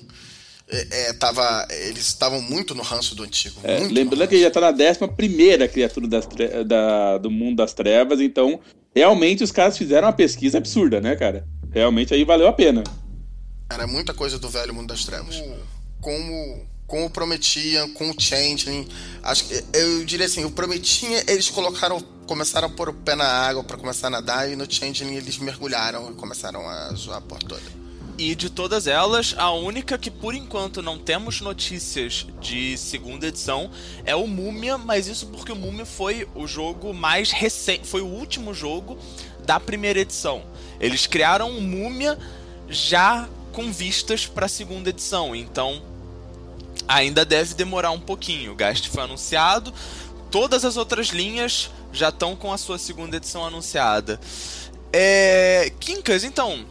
é, é, tava, eles estavam muito no ranço do antigo. É, lembrando que ele já está na décima primeira criatura das da, do mundo das trevas, então realmente os caras fizeram uma pesquisa absurda, né, cara? Realmente aí valeu a pena. Era muita coisa do velho mundo das trevas. Como, como prometiam, com o Changeling. Acho que eu diria assim, o Prometia, eles colocaram, começaram a pôr o pé na água para começar a nadar, e no Changeling eles mergulharam e começaram a zoar a porta toda. E de todas elas, a única que por enquanto não temos notícias de segunda edição é o Múmia, mas isso porque o Múmia foi o jogo mais recente, foi o último jogo da primeira edição. Eles criaram o Múmia já com vistas para a segunda edição, então ainda deve demorar um pouquinho. O Gast foi anunciado, todas as outras linhas já estão com a sua segunda edição anunciada. É... Quincas, então,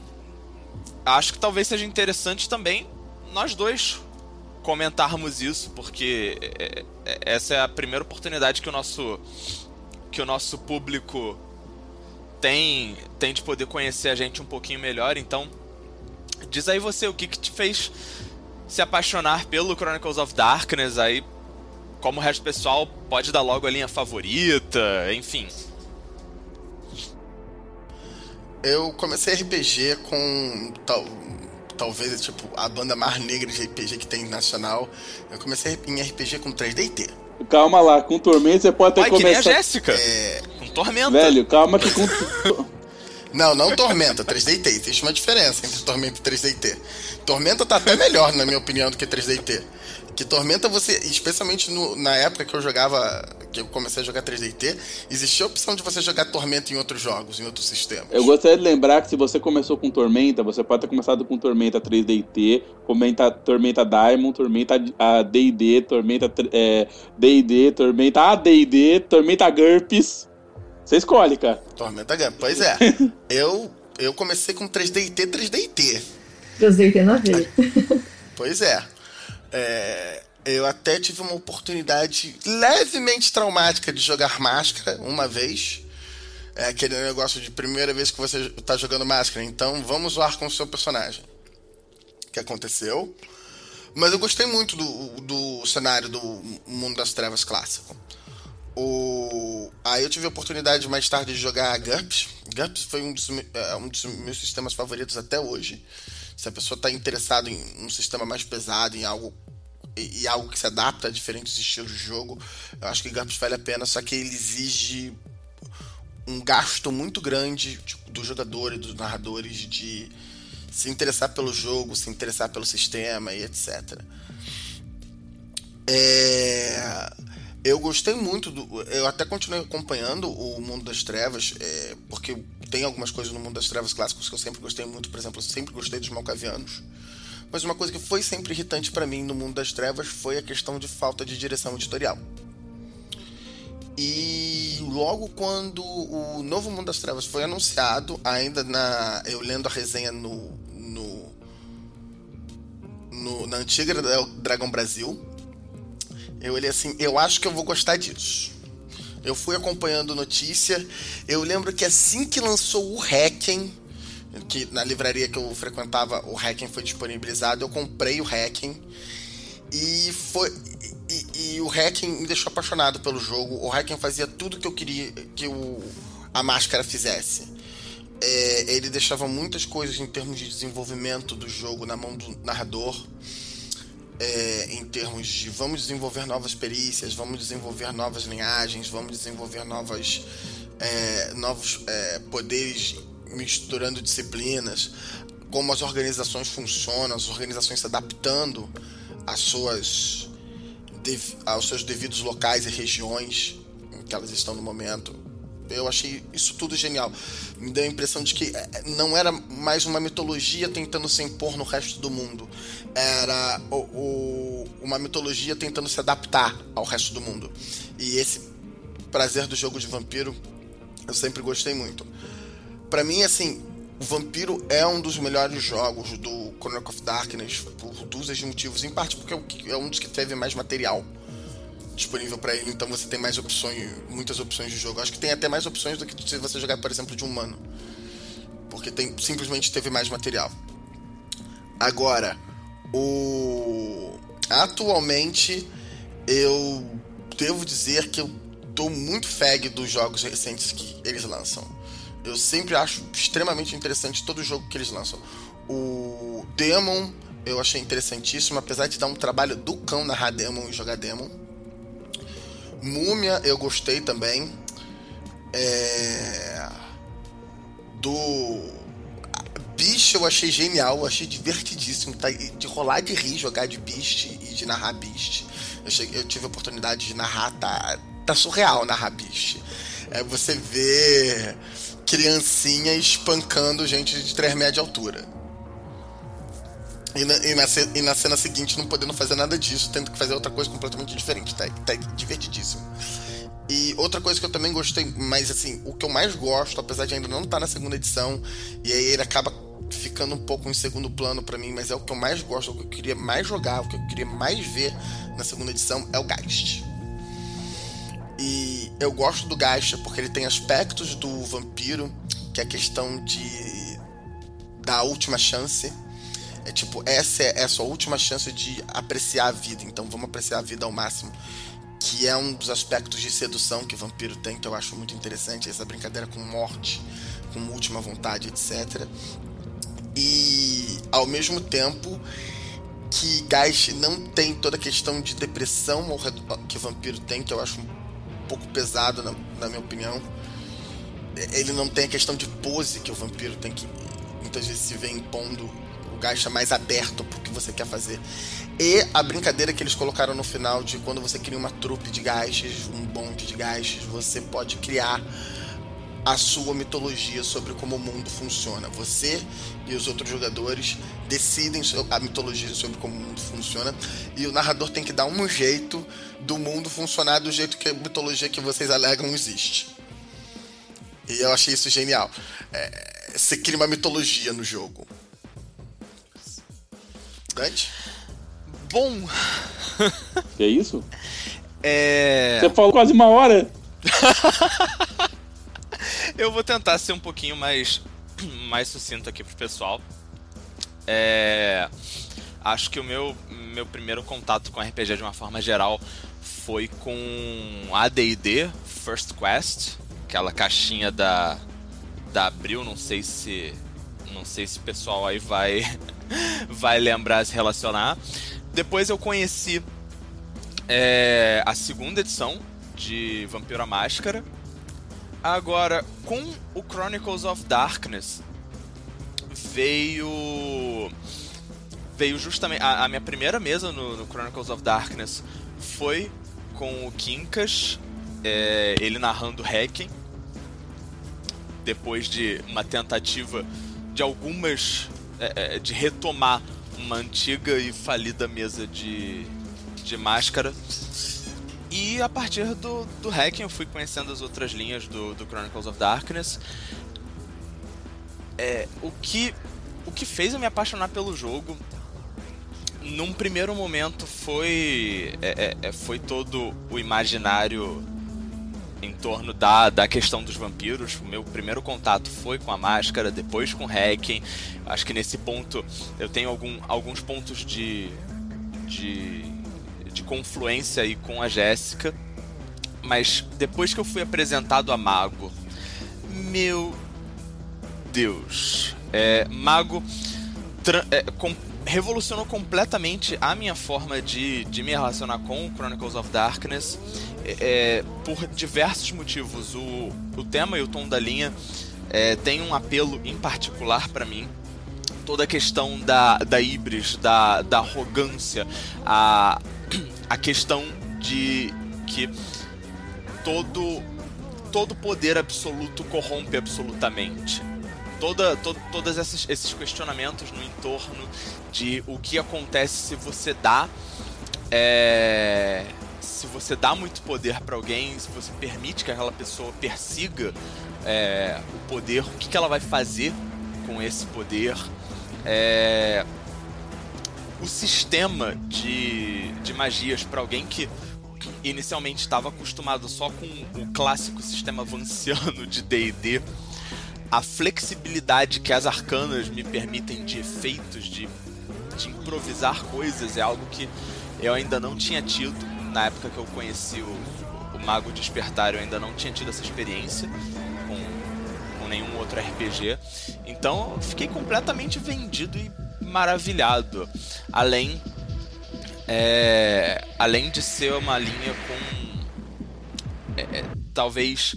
acho que talvez seja interessante também nós dois comentarmos isso, porque é, é, essa é a primeira oportunidade que o nosso que o nosso público tem tem de poder conhecer a gente um pouquinho melhor. Então, diz aí você o que, que te fez se apaixonar pelo Chronicles of Darkness aí como o resto do pessoal pode dar logo a linha favorita, enfim. Eu comecei RPG com tal, talvez tipo a banda mais negra de RPG que tem nacional. Eu comecei em RPG com 3DT. Calma lá, com Tormenta você pode ter começado. Que nem a Jéssica. É... Com Tormenta. Velho, calma que com [LAUGHS] Não, não Tormenta, 3DT. Existe uma diferença entre Tormenta e 3DT. Tormenta tá até melhor, na minha opinião, do que 3DT. Que Tormenta você, especialmente no, na época que eu jogava, que eu comecei a jogar 3DT, existia a opção de você jogar Tormenta em outros jogos, em outros sistemas. Eu gostaria de lembrar que se você começou com Tormenta, você pode ter começado com Tormenta 3DT, Tormenta, Tormenta Diamond, Tormenta D&D, Tormenta D&D, é, Tormenta AD&D, Tormenta GURPS. Você escolhe, cara. Tormenta GURPS, pois é. [LAUGHS] eu, eu comecei com 3DT, 3DT. 3DT na veia. Pois é. É, Eu até tive uma oportunidade levemente traumática de jogar máscara uma vez. É aquele negócio de primeira vez que você tá jogando máscara, então vamos zoar com o seu personagem. Que aconteceu. Mas eu gostei muito do, do cenário do Mundo das Trevas clássico. O... Aí eu tive a oportunidade mais tarde de jogar GURPS. GURPS foi um dos, é, um dos meus sistemas favoritos até hoje. Se a pessoa está interessada em um sistema mais pesado, em algo e algo que se adapta a diferentes estilos de jogo, eu acho que GURPS vale a pena, só que ele exige um gasto muito grande tipo, do jogador e dos narradores de se interessar pelo jogo, se interessar pelo sistema e etc. É... Eu gostei muito do. Eu até continuei acompanhando o Mundo das Trevas, é... porque tem algumas coisas no Mundo das Trevas clássicos que eu sempre gostei muito. Por exemplo, eu sempre gostei dos Malcavianos. Mas uma coisa que foi sempre irritante para mim no Mundo das Trevas foi a questão de falta de direção editorial. E logo quando o novo Mundo das Trevas foi anunciado, ainda na eu lendo a resenha no, no, no na antiga Dragão Brasil, eu olhei assim, eu acho que eu vou gostar disso. Eu fui acompanhando notícia, eu lembro que assim que lançou o Hacken, que na livraria que eu frequentava o Hacken foi disponibilizado, eu comprei o Hacken e foi e, e, o Hacking me deixou apaixonado pelo jogo. O Hacking fazia tudo que eu queria que o, a máscara fizesse. É, ele deixava muitas coisas em termos de desenvolvimento do jogo na mão do narrador. É, em termos de vamos desenvolver novas perícias, vamos desenvolver novas linhagens, vamos desenvolver novas, é, novos é, poderes misturando disciplinas, como as organizações funcionam, as organizações se adaptando às suas aos seus devidos locais e regiões em que elas estão no momento. Eu achei isso tudo genial. Me deu a impressão de que é, não era mais uma mitologia tentando se impor no resto do mundo. Era o, o, uma mitologia tentando se adaptar ao resto do mundo. E esse prazer do jogo de vampiro eu sempre gostei muito. Para mim, assim, o Vampiro é um dos melhores jogos do Chronicle of Darkness por dúzias de motivos, em parte porque é um dos que teve mais material disponível para ele, então você tem mais opções, muitas opções de jogo. Acho que tem até mais opções do que se você jogar, por exemplo, de humano. Porque tem simplesmente teve mais material. Agora, o atualmente eu devo dizer que eu tô muito fag dos jogos recentes que eles lançam. Eu sempre acho extremamente interessante todo jogo que eles lançam. O Demon eu achei interessantíssimo, apesar de dar um trabalho do cão narrar Demon e jogar Demon. Múmia eu gostei também. É... Do Beast eu achei genial, achei divertidíssimo. Tá? De rolar de rir, jogar de Beast e de narrar Beast. Eu, cheguei, eu tive a oportunidade de narrar, tá, tá surreal narrar Beast. É, você vê criancinha espancando gente de 3 metros de altura. E na, e, na, e na, cena seguinte não podendo fazer nada disso, tendo que fazer outra coisa completamente diferente. Tá, tá divertidíssimo. E outra coisa que eu também gostei, mas assim, o que eu mais gosto, apesar de ainda não estar tá na segunda edição, e aí ele acaba ficando um pouco em segundo plano para mim, mas é o que eu mais gosto, o que eu queria mais jogar, o que eu queria mais ver na segunda edição é o Geist. E eu gosto do Gacha porque ele tem aspectos do vampiro, que é a questão de da última chance. É tipo, essa é, a sua última chance de apreciar a vida, então vamos apreciar a vida ao máximo. Que é um dos aspectos de sedução que o vampiro tem, que eu acho muito interessante, essa brincadeira com morte, com última vontade, etc. E ao mesmo tempo que Geist não tem toda a questão de depressão que o vampiro tem, que eu acho pouco pesado, na, na minha opinião. Ele não tem a questão de pose que o vampiro tem que muitas vezes se vê impondo o gacha mais aberto pro que você quer fazer. E a brincadeira que eles colocaram no final de quando você cria uma trupe de gachas, um bonde de gachas, você pode criar a sua mitologia sobre como o mundo funciona. Você e os outros jogadores decidem a mitologia sobre como o mundo funciona e o narrador tem que dar um jeito do mundo funcionar do jeito que a mitologia que vocês alegam existe. E eu achei isso genial. É, você cria uma mitologia no jogo. Dante? Bom, Que é isso? É. Você falou quase uma hora. [LAUGHS] Eu vou tentar ser um pouquinho mais, mais sucinto aqui pro pessoal. É, acho que o meu, meu primeiro contato com RPG de uma forma geral foi com AD&D First Quest, aquela caixinha da da Abril, não sei se não sei se o pessoal aí vai [LAUGHS] vai lembrar se relacionar. Depois eu conheci é, a segunda edição de Vampiro à Máscara. Agora, com o Chronicles of Darkness, veio. Veio justamente. A, a minha primeira mesa no, no, Chronicles of Darkness foi com o Kinkas, é, ele narrando Hacking. Depois de uma tentativa de algumas. É, de retomar uma antiga e falida mesa de, de máscara. E a partir do, do hacking eu fui conhecendo as outras linhas do, do Chronicles of Darkness. É, o, que, o que fez eu me apaixonar pelo jogo, num primeiro momento, foi, é, é, é foi todo o imaginário em torno da, da questão dos vampiros. O meu primeiro contato foi com a máscara, depois com o hacking. Acho que nesse ponto eu tenho algum, alguns pontos de, de, de confluência aí com a Jéssica. Mas depois que eu fui apresentado a Mago, meu Deus, é, Mago é, com, revolucionou completamente a minha forma de, de me relacionar com Chronicles of Darkness é, por diversos motivos. O, o tema e o tom da linha é, tem um apelo em particular para mim. Toda a questão da, da ibris, da, da arrogância, a, [CLEARS THROAT] a questão de que todo, todo poder absoluto corrompe absolutamente. Toda, to, todos esses, esses questionamentos no entorno de o que acontece se você dá é, se você dá muito poder para alguém, se você permite que aquela pessoa persiga é, o poder, o que, que ela vai fazer com esse poder? É, o sistema de, de magias para alguém que inicialmente estava acostumado só com o clássico sistema vanciano de D&D, a flexibilidade que as arcanas me permitem de efeitos, de, de improvisar coisas, é algo que eu ainda não tinha tido na época que eu conheci o, o Mago Despertar, eu ainda não tinha tido essa experiência com, com nenhum outro RPG. Então eu fiquei completamente vendido e maravilhado. Além, é, além de ser uma linha com. É, é talvez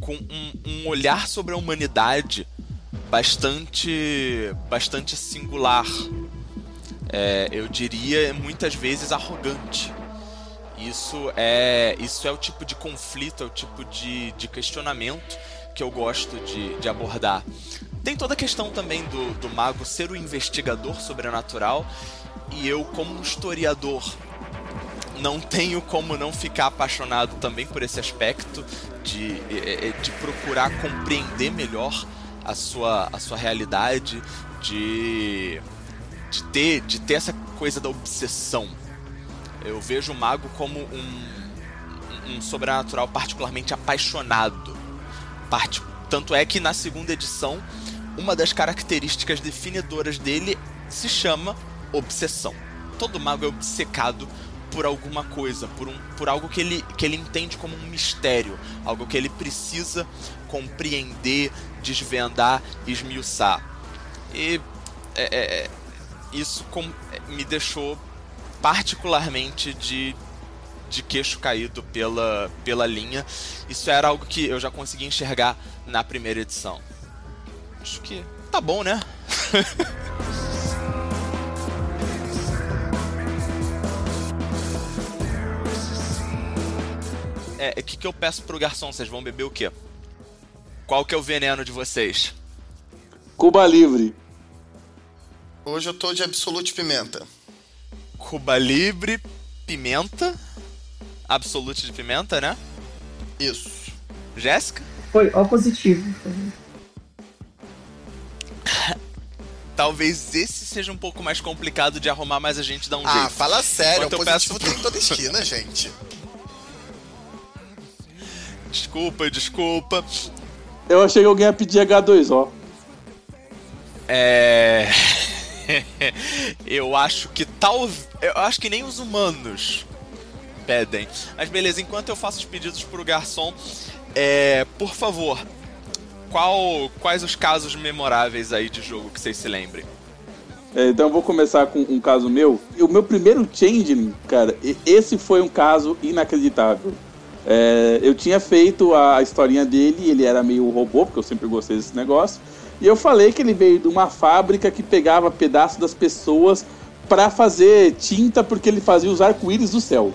com um, um olhar sobre a humanidade bastante bastante singular é, eu diria muitas vezes arrogante isso é, isso é o tipo de conflito, é o tipo de, de questionamento que eu gosto de, de abordar. Tem toda a questão também do, do mago ser o investigador sobrenatural e eu, como historiador, não tenho como não ficar apaixonado também por esse aspecto de, de procurar compreender melhor a sua, a sua realidade, de, de, ter, de ter essa coisa da obsessão eu vejo o mago como um, um sobrenatural particularmente apaixonado. Part... Tanto é que na segunda edição, uma das características definidoras dele se chama obsessão. Todo mago é obcecado por alguma coisa, por, um, por algo que ele, que ele entende como um mistério, algo que ele precisa compreender, desvendar, esmiuçar. E é, é, isso com, me deixou particularmente de, de queixo caído pela, pela linha. Isso era algo que eu já consegui enxergar na primeira edição. Acho que tá bom, né? [LAUGHS] é, o que, que eu peço pro garçom? Vocês vão beber o quê? Qual que é o veneno de vocês? Cuba Livre. Hoje eu tô de Absolute Pimenta. Cuba Libre, pimenta. Absolute de pimenta, né? Isso. Jéssica? Foi, ó positivo. talvez esse seja um pouco mais complicado de arrumar, mas a gente dá um Ah, jeito. fala sério, Enquanto o eu positivo peço tem em toda esquina, gente. Desculpa, desculpa. Eu achei que alguém ia pedir H2O. É. [LAUGHS] eu acho que tal. Eu acho que nem os humanos pedem. Mas beleza, enquanto eu faço os pedidos pro garçom, é. Por favor, qual, quais os casos memoráveis aí de jogo que vocês se lembrem? É, então eu vou começar com um caso meu. O meu primeiro Changeling, cara, esse foi um caso inacreditável. É, eu tinha feito a historinha dele, ele era meio robô, porque eu sempre gostei desse negócio. E eu falei que ele veio de uma fábrica que pegava pedaços das pessoas pra fazer tinta, porque ele fazia os arco-íris do céu.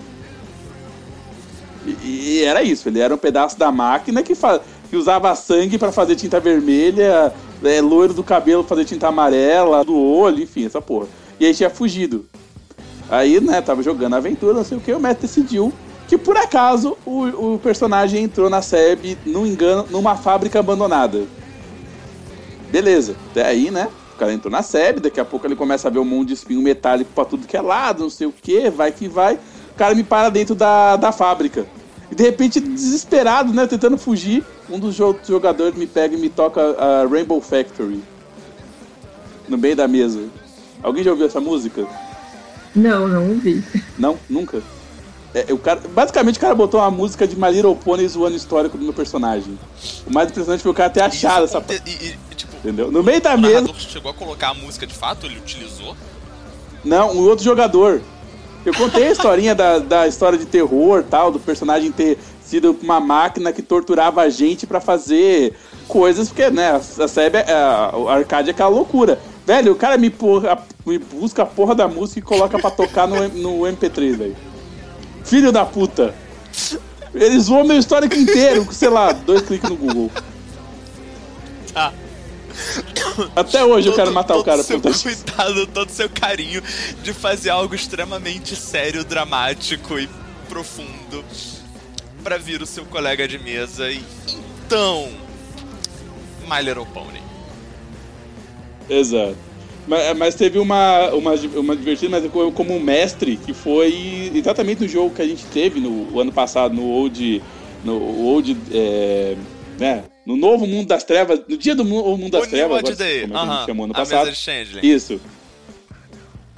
E, e era isso, ele era um pedaço da máquina que, que usava sangue pra fazer tinta vermelha, é, loiro do cabelo pra fazer tinta amarela, do olho, enfim, essa porra. E aí tinha fugido. Aí, né, tava jogando aventura, não sei o que, o Matt decidiu que por acaso o, o personagem entrou na SEB, não engano, numa fábrica abandonada. Beleza, até aí, né? O cara entrou na SEB, daqui a pouco ele começa a ver um monte de espinho metálico pra tudo que é lado, não sei o que, vai que vai. O cara me para dentro da, da fábrica. E de repente, desesperado, né? Tentando fugir, um dos jo- jogadores me pega e me toca a Rainbow Factory. No meio da mesa. Alguém já ouviu essa música? Não, não vi. Não? Nunca? É, o cara, basicamente o cara botou uma música de My Little Pony zoando o histórico do meu personagem. O mais impressionante foi o cara ter achado Isso essa. e, e, e, tipo, Entendeu? No meio da o mesa. narrador chegou a colocar a música de fato? Ele utilizou? Não, um outro jogador. Eu contei a historinha da, da história de terror tal, do personagem ter sido uma máquina que torturava a gente pra fazer coisas, porque, né, a, SEB, a, a arcade é aquela loucura. Velho, o cara me, porra, me busca a porra da música e coloca pra tocar no, no MP3, velho. Filho da puta. Eles zoam meu histórico inteiro, sei lá, dois cliques no Google. Tá. Até hoje eu quero Todo- matar o todo cara seu por isso. cuidado, todo seu carinho de fazer algo extremamente sério, dramático e profundo pra vir o seu colega de mesa e então My Little Pony. Exato. Mas, mas teve uma, uma, uma divertida, mas eu como um mestre, que foi exatamente no jogo que a gente teve no ano passado, no Old. No Old. É, né, no novo Mundo das Trevas, no dia do Mundo das o Trevas, agora, Day, como é que a gente chamou mesa passado. Isso.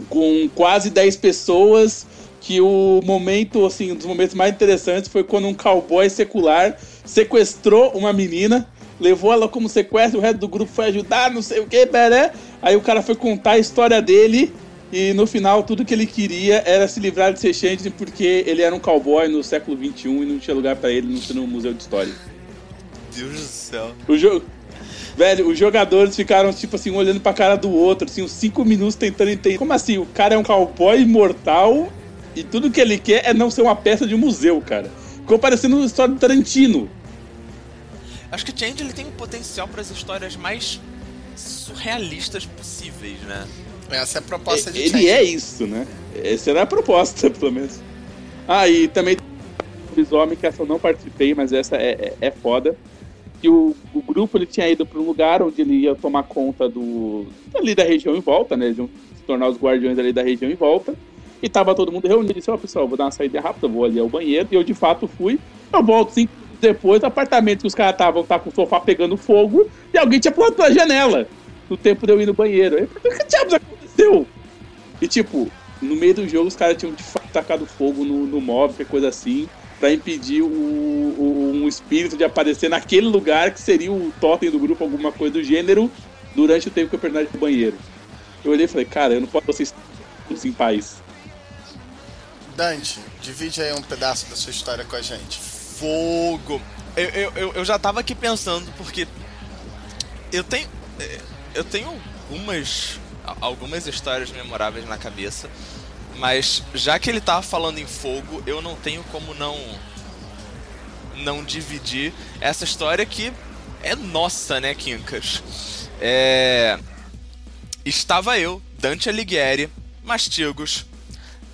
Com quase 10 pessoas, que o momento, assim, um dos momentos mais interessantes foi quando um cowboy secular sequestrou uma menina, levou ela como sequestro, o resto do grupo foi ajudar, não sei o que, né? Aí o cara foi contar a história dele. E no final, tudo que ele queria era se livrar de ser Shandy porque ele era um cowboy no século XXI e não tinha lugar pra ele no museu de história. Deus do céu. O jogo. Velho, os jogadores ficaram, tipo assim, um olhando pra cara do outro, assim, uns 5 minutos tentando entender. Como assim? O cara é um cowboy imortal e tudo que ele quer é não ser uma peça de um museu, cara. Ficou parecendo uma história do Tarantino. Acho que Change ele tem um potencial para as histórias mais surrealistas possíveis, né? Essa é a proposta de ele Change. é isso, né? Essa era a proposta, [LAUGHS] pelo menos. Ah, e também Lobisomem, que essa eu não participei, mas essa é, é, é foda. Que o, o grupo ele tinha ido para um lugar onde ele ia tomar conta do ali da região em volta, né? Eles iam se tornar os guardiões ali da região em volta. E tava todo mundo reunido. Disse: Ó, pessoal, vou dar uma saída rápida, vou ali ao banheiro. E eu de fato fui. Eu volto cinco depois, apartamento que os caras estavam tá com o sofá pegando fogo e alguém tinha pulado pela janela. No tempo de eu ir no banheiro. Aí, o que diabos aconteceu? E tipo, no meio do jogo os caras tinham de fato tacado fogo no, no móvel, coisa assim, pra impedir o, o- um espírito de aparecer naquele lugar que seria o totem do grupo, alguma coisa do gênero, durante o tempo que eu perdi no banheiro. Eu olhei e falei, cara, eu não posso vocês todos em paz. Dante, divide aí um pedaço da sua história com a gente. Fogo! Eu, eu, eu, já tava aqui pensando, porque eu tenho. eh, Eu tenho algumas. algumas histórias memoráveis na cabeça. Mas já que ele tava falando em fogo, eu não tenho como não. não dividir essa história que é nossa, né, Quincas? É. Estava eu, Dante Alighieri, Mastigos,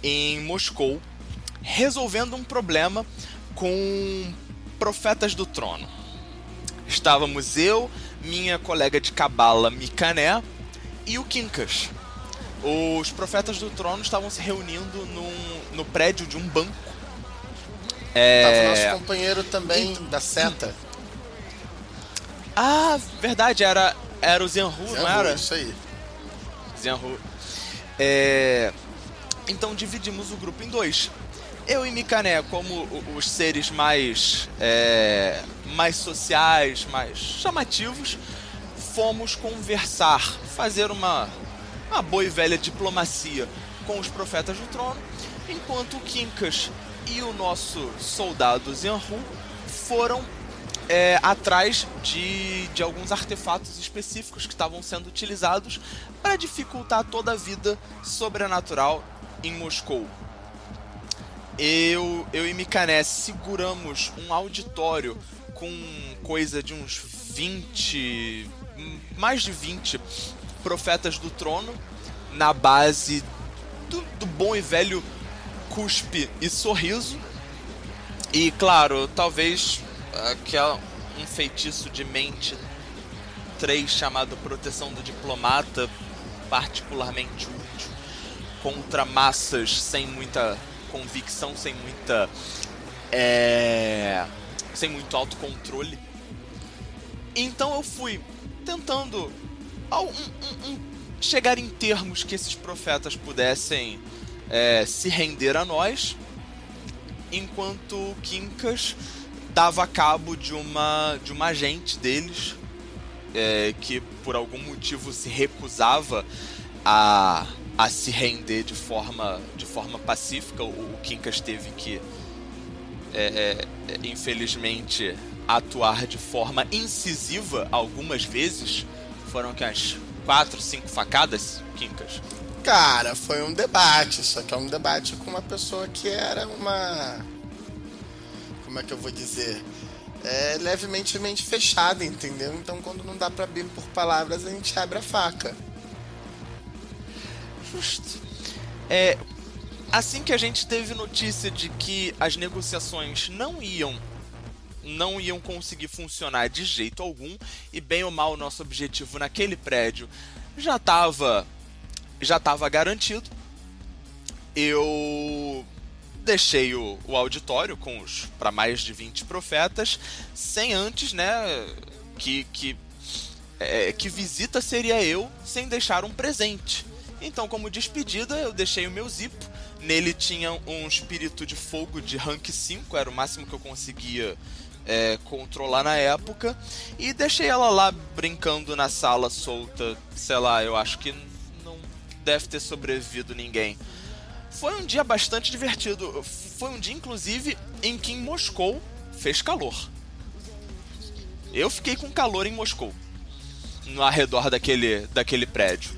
em Moscou, resolvendo um problema com Profetas do Trono. Estávamos eu, minha colega de cabala Mikané e o Quincas. Os profetas do trono estavam se reunindo num, no prédio de um banco. É... Tava o nosso companheiro também da seta. Ah, verdade, era, era o Zenhu, não Zenhu, era? Isso aí. Zenhu. É... Então dividimos o grupo em dois. Eu e Mikané, como os seres mais, é, mais sociais, mais chamativos, fomos conversar, fazer uma, uma boa e velha diplomacia com os profetas do trono, enquanto o Quincas e o nosso soldado Zenhu foram é, atrás de, de alguns artefatos específicos que estavam sendo utilizados para dificultar toda a vida sobrenatural em Moscou. Eu, eu e Mikané seguramos um auditório com coisa de uns 20, hum, mais de 20 profetas do trono na base do, do bom e velho cuspe e sorriso. E claro, talvez aquela, um feitiço de mente 3 chamado Proteção do Diplomata, particularmente útil contra massas sem muita convicção, sem muita. É, sem muito autocontrole. Então eu fui tentando ao- um- um- chegar em termos que esses profetas pudessem é, se render a nós, enquanto Quincas dava cabo de uma de uma agente deles é, que por algum motivo se recusava a, a se render de forma de forma pacífica. O, o Quincas teve que é, é, infelizmente atuar de forma incisiva algumas vezes. Foram que as quatro, cinco facadas, Quincas. Cara, foi um debate, só que é um debate com uma pessoa que era uma. Como é que eu vou dizer? É levemente mente fechada, entendeu? Então quando não dá pra abrir por palavras, a gente abre a faca. Justo. É, assim que a gente teve notícia de que as negociações não iam não iam conseguir funcionar de jeito algum e bem ou mal o nosso objetivo naquele prédio já estava já estava garantido. Eu deixei o, o auditório com os para mais de 20 profetas sem antes, né, que que é, que visita seria eu sem deixar um presente. Então, como despedida, eu deixei o meu zipo. Nele tinha um espírito de fogo de rank 5, era o máximo que eu conseguia é, controlar na época. E deixei ela lá brincando na sala solta. Sei lá, eu acho que não deve ter sobrevivido ninguém. Foi um dia bastante divertido. Foi um dia, inclusive, em que em Moscou fez calor. Eu fiquei com calor em Moscou. No arredor daquele, daquele prédio.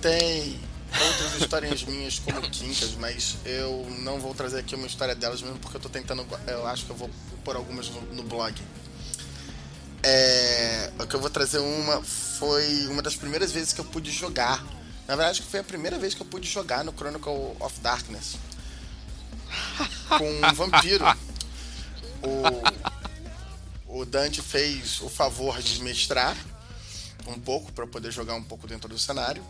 Tem outras historinhas minhas como Quincas, mas eu não vou trazer aqui uma história delas mesmo porque eu tô tentando. Eu acho que eu vou pôr algumas no, no blog. É, o que eu vou trazer uma foi uma das primeiras vezes que eu pude jogar. Na verdade, foi a primeira vez que eu pude jogar no Chronicle of Darkness [LAUGHS] com um vampiro. O, o Dante fez o favor de mestrar um pouco para poder jogar um pouco dentro do cenário.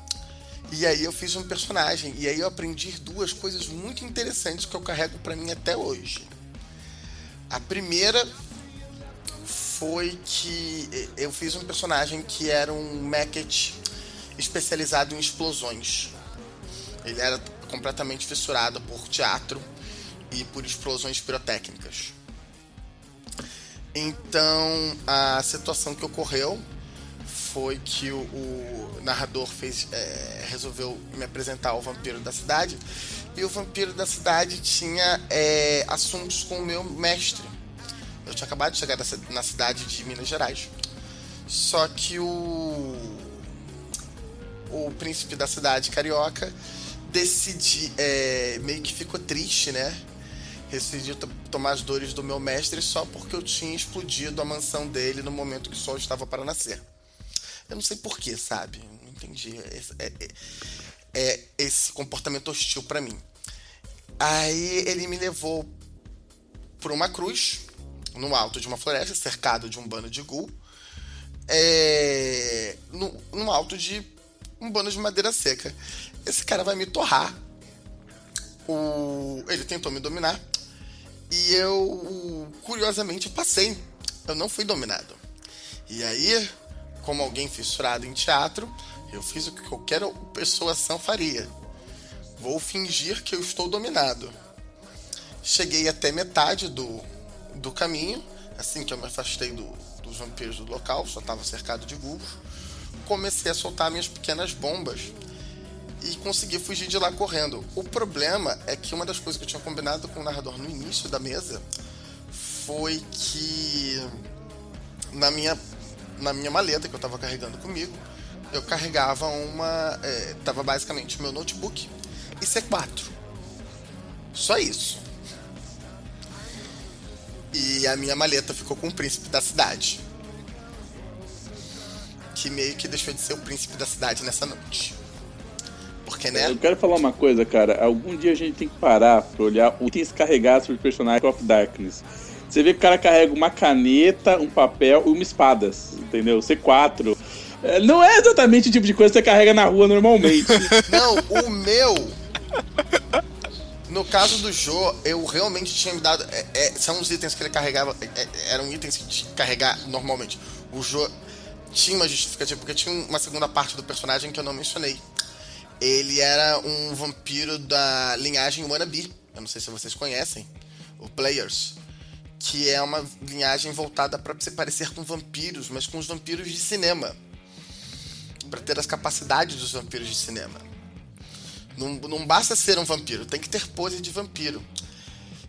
E aí eu fiz um personagem e aí eu aprendi duas coisas muito interessantes que eu carrego para mim até hoje. A primeira foi que eu fiz um personagem que era um Macket especializado em explosões. Ele era completamente fissurado por teatro e por explosões pirotécnicas. Então, a situação que ocorreu foi que o, o narrador fez, é, resolveu me apresentar ao vampiro da cidade e o vampiro da cidade tinha é, assuntos com o meu mestre. Eu tinha acabado de chegar na cidade de Minas Gerais. Só que o o príncipe da cidade carioca decidi é, meio que ficou triste, né? Decidiu tomar as dores do meu mestre só porque eu tinha explodido a mansão dele no momento que o sol estava para nascer. Eu não sei porquê, sabe? Não entendi. É, é, é esse comportamento hostil para mim. Aí ele me levou por uma cruz, no alto de uma floresta, cercado de um bando de ghoul, é, no, no alto de um bônus de madeira seca. Esse cara vai me torrar. O... Ele tentou me dominar. E eu, curiosamente, passei. Eu não fui dominado. E aí, como alguém fissurado em teatro, eu fiz o que qualquer pessoa ação faria. Vou fingir que eu estou dominado. Cheguei até metade do, do caminho, assim que eu me afastei do, dos vampiros do local, só estava cercado de vulvos. Comecei a soltar minhas pequenas bombas e consegui fugir de lá correndo. O problema é que uma das coisas que eu tinha combinado com o narrador no início da mesa foi que na minha, na minha maleta que eu estava carregando comigo, eu carregava uma. É, tava basicamente meu notebook e C4. Só isso. E a minha maleta ficou com o príncipe da cidade. Que meio que deixou de ser o príncipe da cidade nessa noite. Porque, né? Eu quero falar uma coisa, cara. Algum dia a gente tem que parar pra olhar itens carregados por personagens of Darkness. Você vê que o cara carrega uma caneta, um papel e uma espada, entendeu? C4. É, não é exatamente o tipo de coisa que você carrega na rua normalmente. [LAUGHS] Não, o meu no caso do Jô, eu realmente tinha me dado. É, é, são os itens que ele carregava. É, é eram itens que carregar normalmente. O Jô tinha uma justificativa, porque tinha uma segunda parte do personagem que eu não mencionei. Ele era um vampiro da linhagem Wannabe. Eu não sei se vocês conhecem. O Players. Que é uma linhagem voltada para se parecer com vampiros, mas com os vampiros de cinema. para ter as capacidades dos vampiros de cinema. Não, não basta ser um vampiro, tem que ter pose de vampiro.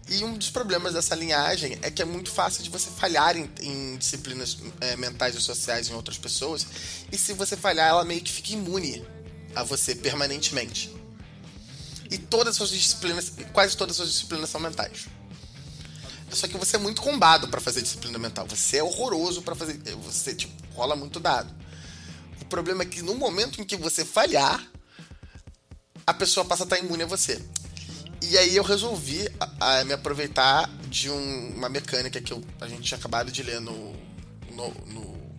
E um dos problemas dessa linhagem é que é muito fácil de você falhar em, em disciplinas é, mentais e sociais em outras pessoas. E se você falhar, ela meio que fica imune a você permanentemente. E todas as suas disciplinas, quase todas as suas disciplinas são mentais. Só que você é muito combado para fazer disciplina mental. Você é horroroso para fazer. Você, tipo, rola muito dado. O problema é que no momento em que você falhar, a pessoa passa a estar imune a você. E aí eu resolvi a, a me aproveitar de um, uma mecânica que eu, a gente tinha acabado de ler no, no, no,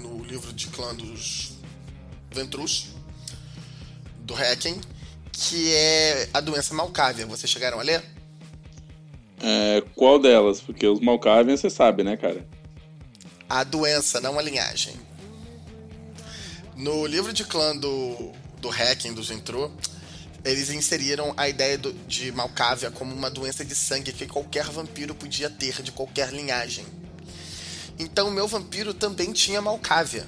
no livro de clã dos Ventrus, do Hacking, que é a doença Malcávia. Vocês chegaram a ler? É, qual delas? Porque os Malkavian você sabe, né, cara? A doença, não a linhagem. No livro de clã do, do Hacking, dos Ventrus, eles inseriram a ideia do, de Malcávia como uma doença de sangue que qualquer vampiro podia ter de qualquer linhagem. Então o meu vampiro também tinha Malcávia.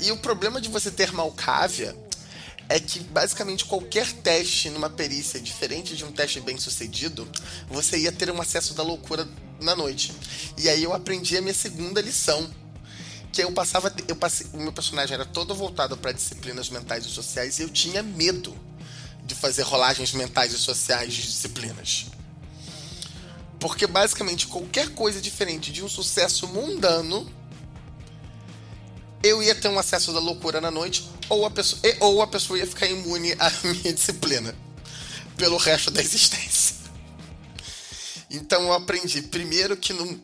E o problema de você ter Malcávia é que basicamente qualquer teste numa perícia diferente de um teste bem sucedido, você ia ter um acesso da loucura na noite. E aí eu aprendi a minha segunda lição. Que eu passava. Eu passei, o meu personagem era todo voltado para disciplinas mentais e sociais e eu tinha medo de fazer rolagens mentais e sociais de disciplinas. Porque basicamente qualquer coisa diferente de um sucesso mundano, eu ia ter um acesso da loucura na noite, ou a pessoa, ou a pessoa ia ficar imune à [LAUGHS] minha disciplina pelo resto da existência. Então eu aprendi primeiro que no,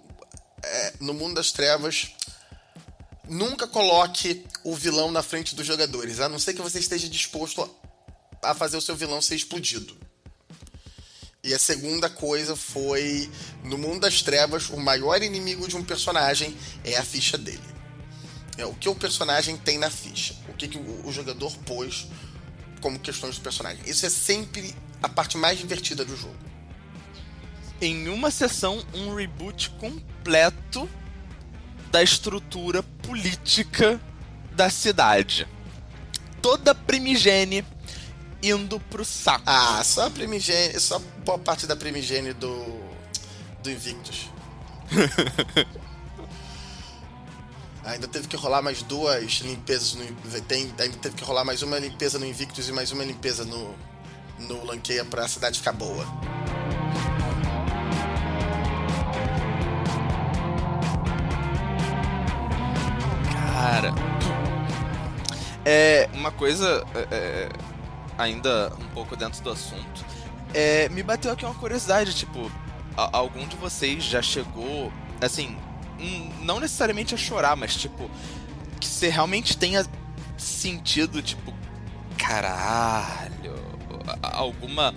é, no mundo das trevas nunca coloque o vilão na frente dos jogadores, a não ser que você esteja disposto a fazer o seu vilão ser explodido. E a segunda coisa foi: no mundo das trevas, o maior inimigo de um personagem é a ficha dele. É o que o personagem tem na ficha, o que, que o jogador pôs como questões do personagem. Isso é sempre a parte mais divertida do jogo. Em uma sessão, um reboot completo da estrutura política da cidade. Toda primigene indo pro saco. Ah, só a primigênio, só boa parte da primigênio do do Invictus. [LAUGHS] ainda teve que rolar mais duas limpezas no tem, ainda teve que rolar mais uma limpeza no Invictus e mais uma limpeza no no Lankeia pra cidade ficar boa. Cara, é uma coisa é, é ainda um pouco dentro do assunto, é, me bateu aqui uma curiosidade, tipo, algum de vocês já chegou, assim, não necessariamente a chorar, mas tipo, que você realmente tenha sentido, tipo, Caralho. Alguma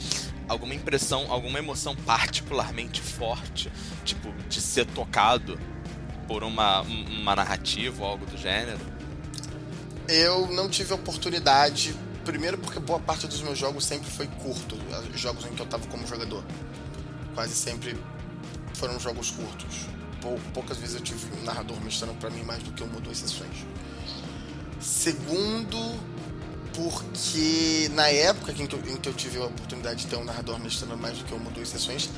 alguma impressão, alguma emoção particularmente forte, tipo de ser tocado por uma, uma narrativa ou algo do gênero? Eu não tive oportunidade, primeiro porque boa parte dos meus jogos sempre foi curto, jogos em que eu tava como jogador. Quase sempre foram jogos curtos. Poucas vezes eu tive um narrador mestrando para mim mais do que uma ou duas sessões. Segundo, porque na época em que, eu, em que eu tive a oportunidade de ter um narrador mestrando mais do que uma ou duas sessões,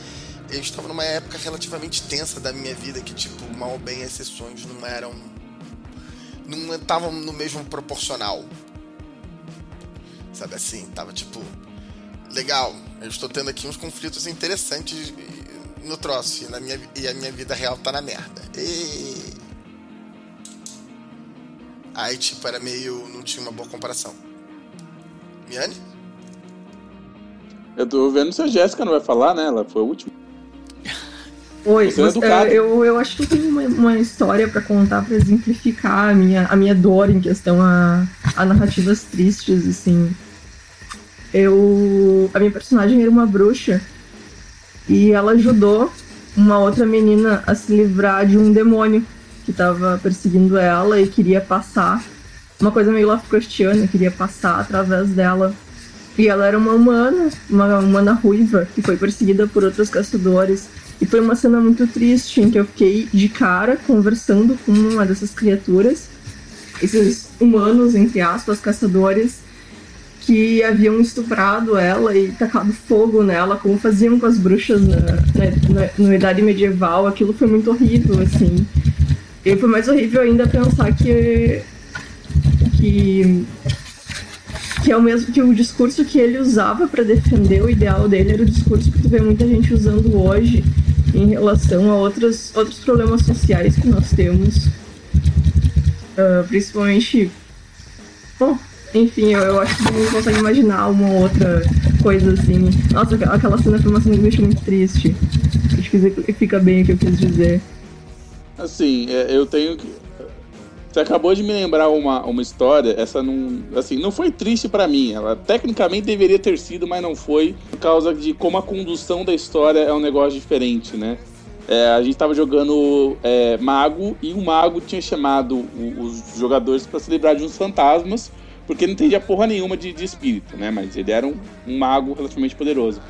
eu estava numa época relativamente tensa da minha vida, que, tipo, mal ou bem as sessões não eram. não estavam no mesmo proporcional. Sabe assim? Tava tipo. Legal, eu estou tendo aqui uns conflitos interessantes no troço, e, na minha, e a minha vida real tá na merda. E... Aí, tipo, era meio. não tinha uma boa comparação. Miane? Eu tô vendo se a Jéssica não vai falar, né? Ela foi a última. Oi, você é eu, eu acho que eu tenho uma, uma história para contar para exemplificar a minha, a minha dor em questão a, a narrativas tristes, assim. Eu. A minha personagem era uma bruxa e ela ajudou uma outra menina a se livrar de um demônio que estava perseguindo ela e queria passar uma coisa meio Lovecraftiana, queria passar através dela. E ela era uma humana, uma humana ruiva, que foi perseguida por outros caçadores. E foi uma cena muito triste em que eu fiquei de cara conversando com uma dessas criaturas, esses humanos, entre aspas, caçadores, que haviam estuprado ela e tacado fogo nela, como faziam com as bruxas na, na, na, na Idade Medieval. Aquilo foi muito horrível, assim. E foi mais horrível ainda pensar que que que é o mesmo que o discurso que ele usava para defender o ideal dele era o discurso que tu vê muita gente usando hoje em relação a outros, outros problemas sociais que nós temos. Uh, principalmente. Bom, enfim, eu, eu acho que não consegue imaginar uma outra coisa assim. Nossa, aquela cena foi uma cena que me deixou muito triste. Acho que fica bem o que eu quis dizer. Assim, é, eu tenho que você acabou de me lembrar uma, uma história, essa não, assim, não foi triste para mim. Ela tecnicamente deveria ter sido, mas não foi, por causa de como a condução da história é um negócio diferente, né? É, a gente tava jogando é, mago e o mago tinha chamado os jogadores para se livrar de uns fantasmas, porque não entendia porra nenhuma de, de espírito, né? Mas ele era um, um mago relativamente poderoso.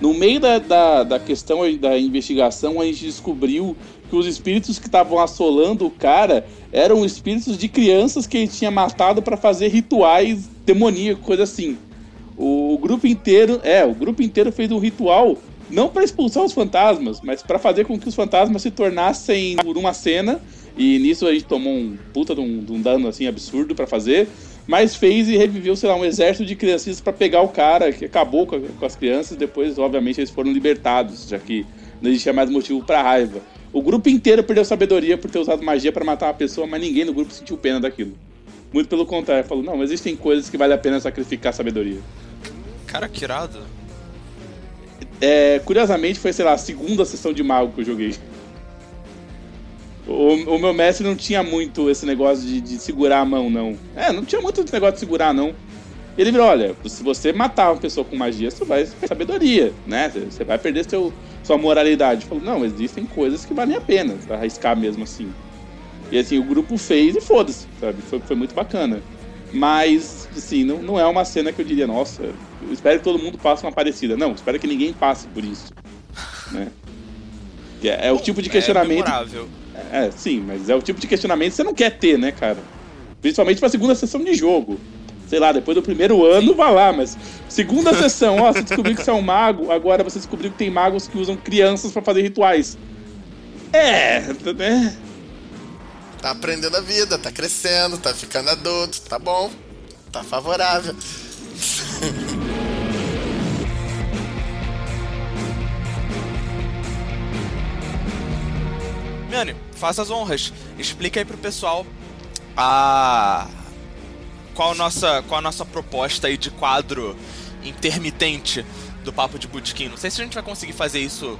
No meio da, da, da, questão da investigação, a gente descobriu que os espíritos que estavam assolando o cara eram espíritos de crianças que ele tinha matado para fazer rituais demoníacos, coisa assim. O grupo inteiro, é, o grupo inteiro fez um ritual não para expulsar os fantasmas, mas para fazer com que os fantasmas se tornassem por uma cena. E nisso a gente tomou um puta de um, de um dano assim absurdo para fazer mas fez e reviveu, sei lá, um exército de crianças para pegar o cara que acabou com, com, as crianças. Depois, obviamente, eles foram libertados, já que não existia mais motivo para raiva. O grupo inteiro perdeu sabedoria por ter usado magia para matar uma pessoa, mas ninguém no grupo sentiu pena daquilo. Muito pelo contrário, falou: não, existem coisas que vale a pena sacrificar sabedoria. Cara, que irado. É, curiosamente, foi, sei lá, a segunda sessão de mago que eu joguei. O, o, meu mestre não tinha muito esse negócio de, de, segurar a mão, não. É, não tinha muito esse negócio de segurar, não. Ele virou, olha, se você matar uma pessoa com magia, você vai ter sabedoria, né? Você vai perder seu, sua moralidade. Falou, não, existem coisas que valem a pena arriscar mesmo assim. E assim, o grupo fez e foda-se, sabe? Foi, foi muito bacana. Mas, assim, não, não é uma cena que eu diria, nossa, eu espero que todo mundo passe uma parecida. Não, espero que ninguém passe por isso. Né? É, é o tipo de é questionamento. É é, sim, mas é o tipo de questionamento que você não quer ter, né, cara? Principalmente pra segunda sessão de jogo. Sei lá, depois do primeiro ano, vá lá, mas segunda [LAUGHS] sessão, ó, você descobriu que você é um mago, agora você descobriu que tem magos que usam crianças para fazer rituais. É, né? Tá aprendendo a vida, tá crescendo, tá ficando adulto, tá bom, tá favorável. Miane, faça as honras. Explica aí pro pessoal a qual a nossa qual a nossa proposta aí de quadro intermitente do papo de botequim. Não sei se a gente vai conseguir fazer isso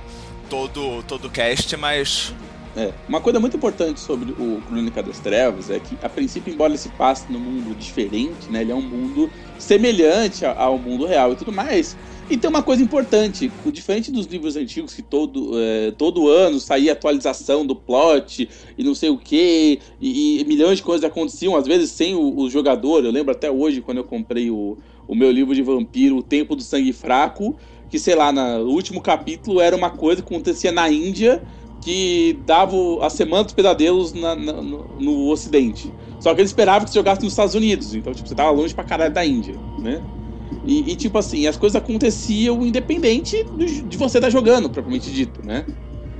todo todo cast, mas É, uma coisa muito importante sobre o Crônica das Trevas é que, a princípio, embora ele se passe num mundo diferente, né, ele é um mundo semelhante ao mundo real e tudo mais. E tem uma coisa importante, diferente dos livros antigos que todo, é, todo ano saía atualização do plot e não sei o que, e, milhões de coisas aconteciam, às vezes sem o, o, jogador. Eu lembro até hoje quando eu comprei o, o meu livro de vampiro, O Tempo do Sangue Fraco, que sei lá, no último capítulo era uma coisa que acontecia na Índia que dava a Semana dos Pesadelos na, na, no, no, Ocidente. Só que ele esperava que você jogasse nos Estados Unidos, então tipo, você tava longe pra caralho da Índia, né? E, e, tipo assim, as coisas aconteciam independente de você estar tá jogando, propriamente dito, né?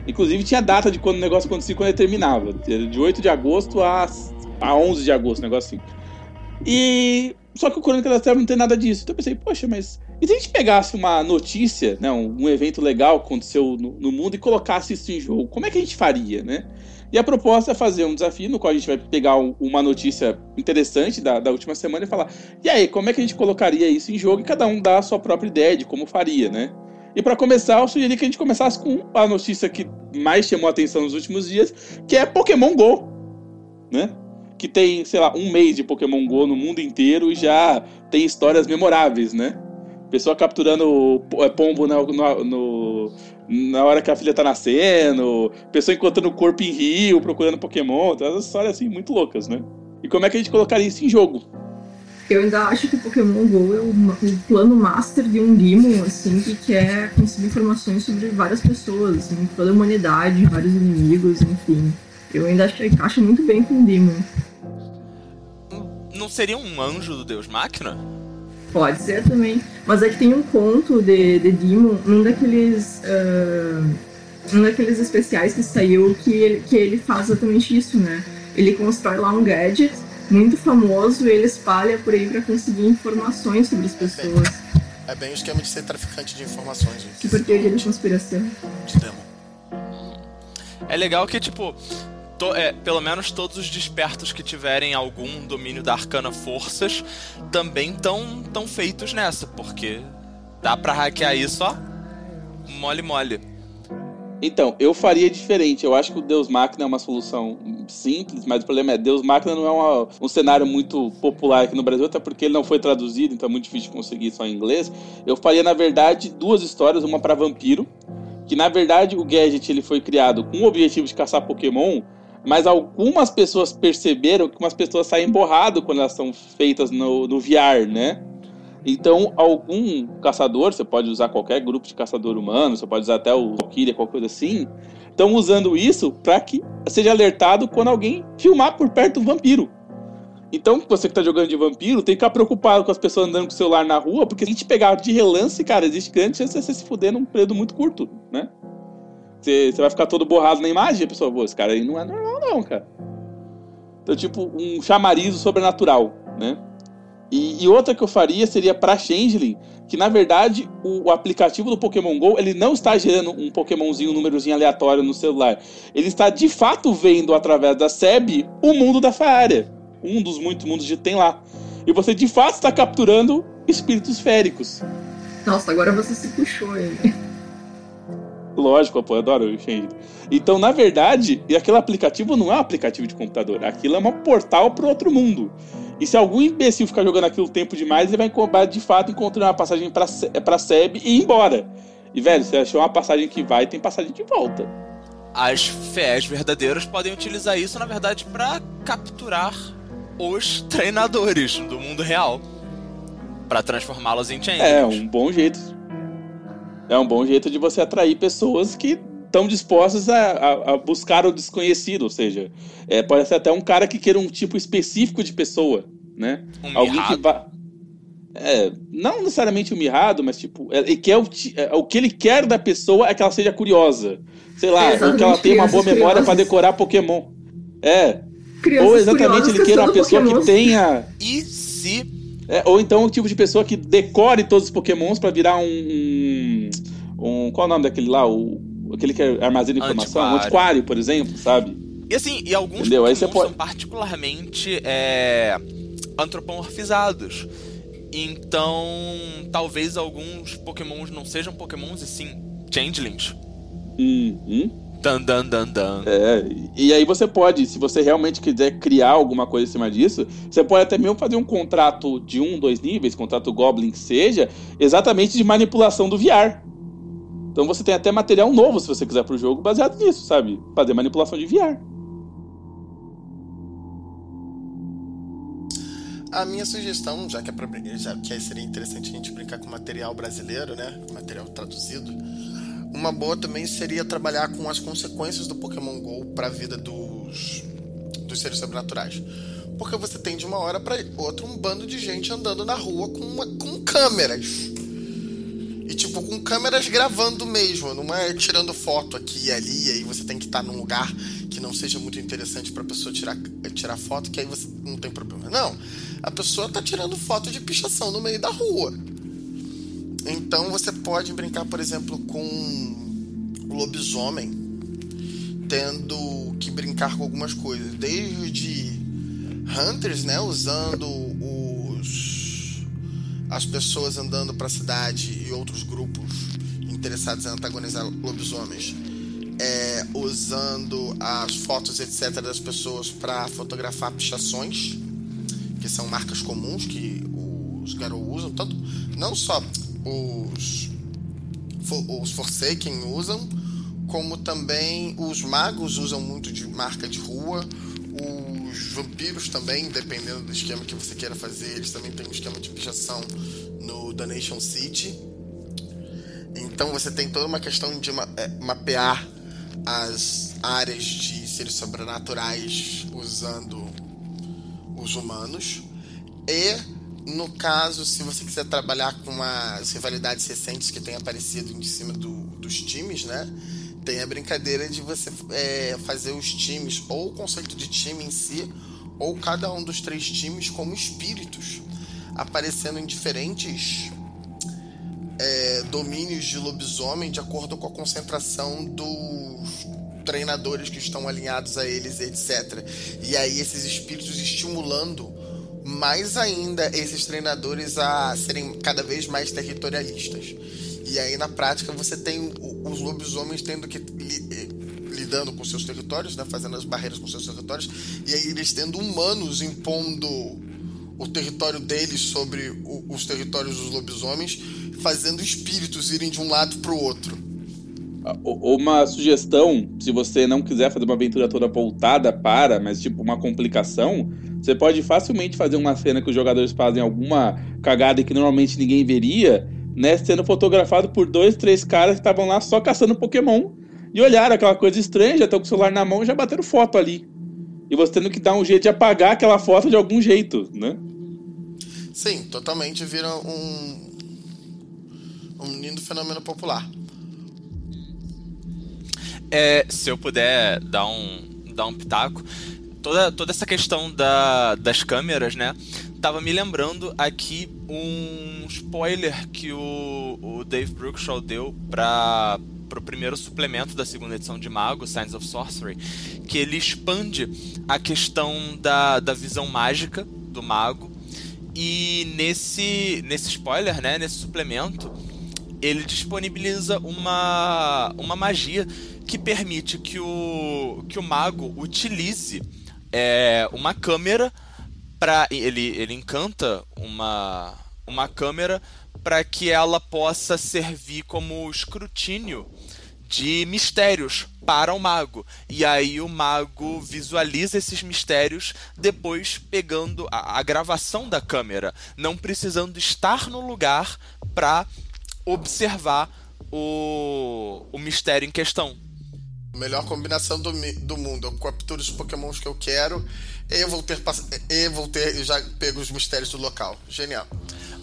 Inclusive tinha data de quando o negócio acontecia e quando ele terminava. De 8 de agosto a, a 11 de agosto, um negócio assim. E. Só que o Crônica das Trevas não tem nada disso. Então eu pensei, poxa, mas. E se a gente pegasse uma notícia, né, um, um evento legal que aconteceu no, no, mundo e colocasse isso em jogo? Como é que a gente faria, né? E a proposta é fazer um desafio no qual a gente vai pegar uma notícia interessante da, da última semana e falar: e aí, como é que a gente colocaria isso em jogo? E cada um dá a sua própria ideia de como faria, né? E para começar, eu sugeri que a gente começasse com a notícia que mais chamou a atenção nos últimos dias, que é Pokémon Go, né? Que tem, sei lá, um mês de Pokémon Go no mundo inteiro e já tem histórias memoráveis, né? Pessoa capturando é, pombo no, no, na hora que a filha tá nascendo, pessoa encontrando o corpo em rio, procurando Pokémon, todas as histórias assim muito loucas, né? E como é que a gente colocaria isso em jogo? Eu ainda acho que Pokémon GO é o, o plano master de um Demon, assim, que quer conseguir informações sobre várias pessoas, assim, toda a humanidade, vários inimigos, enfim. Eu ainda acho que encaixa muito bem com o Demon. Não seria um anjo do Deus Máquina? Pode ser também. Mas é que tem um conto de, de Demon, um daqueles. Uh, um daqueles especiais que saiu que ele, que ele faz exatamente isso, né? Ele constrói lá um gadget muito famoso e ele espalha por aí para conseguir informações sobre as pessoas. É bem o esquema de ser traficante de informações. Gente. Super teoria de conspiração. De demo. É legal que, tipo, to, é, pelo menos todos os despertos que tiverem algum domínio da arcana forças também estão tão feitos nessa, porque dá pra hackear isso, ó. Mole mole. Então, eu faria diferente. Eu acho que o Deus Máquina é uma solução simples, mas o problema é Deus Máquina não é uma, um cenário muito popular aqui no Brasil, até porque ele não foi traduzido, então é muito difícil conseguir só em inglês. Eu faria, na verdade, duas histórias, uma para vampiro, que na verdade o gadget ele foi criado com o objetivo de caçar Pokémon, mas algumas pessoas perceberam que umas pessoas saem borrado quando elas são feitas no, no VR, né? Então, algum caçador, você pode usar qualquer grupo de caçador humano, você pode usar até o Valkyria, qualquer coisa assim, estão usando isso para que seja alertado quando alguém filmar por perto do vampiro. Então, você que tá jogando de vampiro, tem que ficar preocupado com as pessoas andando com o celular na rua, porque se a gente pegar de relance, cara, existe grande chance de você se fuder num período muito curto, né? Você, vai ficar todo borrado na imagem, a pessoa, esse cara aí não é normal, não, cara. Então, tipo, um chamarizo sobrenatural, né? E, e outra que eu faria seria para Changeling, que na verdade o, o, aplicativo do Pokémon GO ele não está gerando um Pokémonzinho, um númerozinho aleatório no celular. Ele está de fato vendo através da SEB o mundo da Faária. Um dos muitos mundos que tem lá. E você de fato está capturando espíritos féricos. Nossa, agora você se puxou ele. Lógico, pô, eu adoro o Change. Então, na verdade, aquele aplicativo não é um aplicativo de computador. Aquilo é um portal para outro mundo. E se algum imbecil ficar jogando aquilo tempo demais, ele vai de fato encontrar uma passagem pra, pra SEB e ir embora. E, velho, se achou uma passagem que vai, tem passagem de volta. As fés verdadeiras podem utilizar isso, na verdade, para capturar os treinadores do mundo real. para transformá-los em changelings. É, um bom jeito é um bom jeito de você atrair pessoas que estão dispostas a, a, a, buscar o desconhecido, ou seja, é, pode ser até um cara que queira um tipo específico de pessoa, né? Um Alguém mirrado. que vá. É, não necessariamente um mirrado, mas tipo, é, ele quer o, é, o que ele quer da pessoa é que ela seja curiosa. Sei lá, ou que ela tenha uma boa memória para decorar Pokémon. É. Crianças ou exatamente ele queira uma pessoa Pokémon. que tenha. E se é, ou então o tipo de pessoa que decore todos os pokémons para virar um, um, um, Qual é o nome daquele lá? O, aquele que armazena informação? Antiquário. Um antiquário, por exemplo, sabe? E assim, e alguns Entendeu? Aí pode... são particularmente é, antropomorfizados. Então, talvez alguns pokémons não sejam pokémons e sim changelings. Uhum. Dan, dan, dan, dan. É, e aí você pode, se você realmente quiser criar alguma coisa em cima disso, você pode até mesmo fazer um contrato de um, dois níveis, contrato Goblin que seja, exatamente de manipulação do VR. Então você tem até material novo, se você quiser pro jogo, baseado nisso, sabe? Fazer manipulação de VR. A minha sugestão, já que, é já que seria interessante a gente brincar com material brasileiro, né? Material traduzido. Uma boa também seria trabalhar com as consequências do Pokémon GO para a vida dos, dos seres sobrenaturais. Porque você tem de uma hora para outra um bando de gente andando na rua com, uma, com câmeras. E tipo, com câmeras gravando mesmo, não é tirando foto aqui e ali, e aí você tem que estar num lugar que não seja muito interessante para a pessoa tirar, tirar foto, que aí você não tem problema. Não, a pessoa tá tirando foto de pichação no meio da rua. Então você pode brincar, por exemplo, com o lobisomem, tendo que brincar com algumas coisas, desde hunters, né, usando as pessoas andando para a cidade e outros grupos interessados em antagonizar lobisomens, é, usando as fotos etc das pessoas para fotografar pichações, que são marcas comuns que os garotos usam, tanto não só os, os Forsaken usam, como também os magos usam muito de marca de rua, os vampiros também, dependendo do esquema que você queira fazer, eles também têm um esquema de pichação no Donation City. Então você tem toda uma questão de ma é, mapear as áreas de seres sobrenaturais usando os humanos. E no caso, se você quiser trabalhar com as rivalidades recentes que têm aparecido em cima do, dos times, né? Tem a brincadeira de você é, fazer os times, ou o conceito de time em si, ou cada um dos três times como espíritos, aparecendo em diferentes é, domínios de lobisomem de acordo com a concentração dos treinadores que estão alinhados a eles, etc. E aí esses espíritos estimulando mais ainda esses treinadores a serem cada vez mais territorialistas. E aí na prática você tem os lobisomens tendo que eh, lidando com seus territórios, né, fazendo as barreiras com seus territórios, e aí eles tendo humanos impondo o território deles sobre o, os territórios dos lobisomens, fazendo espíritos irem de um lado para o outro. Uma sugestão, se você não quiser fazer uma aventura toda voltada para, mas tipo uma complicação, você pode facilmente fazer uma cena que os jogadores fazem alguma cagada que normalmente ninguém veria, né? Sendo fotografado por dois, três caras que estavam lá só caçando Pokémon e olharam aquela coisa estranha, já estão com o celular na mão e já bateram foto ali. E você tendo que dar um jeito de apagar aquela foto de algum jeito, né? Sim, totalmente vira um, um lindo fenômeno popular. É, se eu puder dar um, dar um pitaco, toda, toda essa questão da, das câmeras, né? Tava me lembrando aqui um spoiler que o, o Dave Brookshaw deu para o primeiro suplemento da segunda edição de Mago, Signs of Sorcery, que ele expande a questão da, da visão mágica do mago. E nesse, nesse spoiler, né, nesse suplemento, ele disponibiliza uma, uma magia que permite que o, que o mago utilize é, uma câmera para ele, ele encanta uma, uma câmera para que ela possa servir como escrutínio de mistérios para o mago. E aí o mago visualiza esses mistérios depois pegando a, a gravação da câmera, não precisando estar no lugar para observar o, o mistério em questão. Melhor combinação do, do mundo. Eu capturo os pokémons que eu quero e vou ter, e vou ter já pego os mistérios do local. Genial.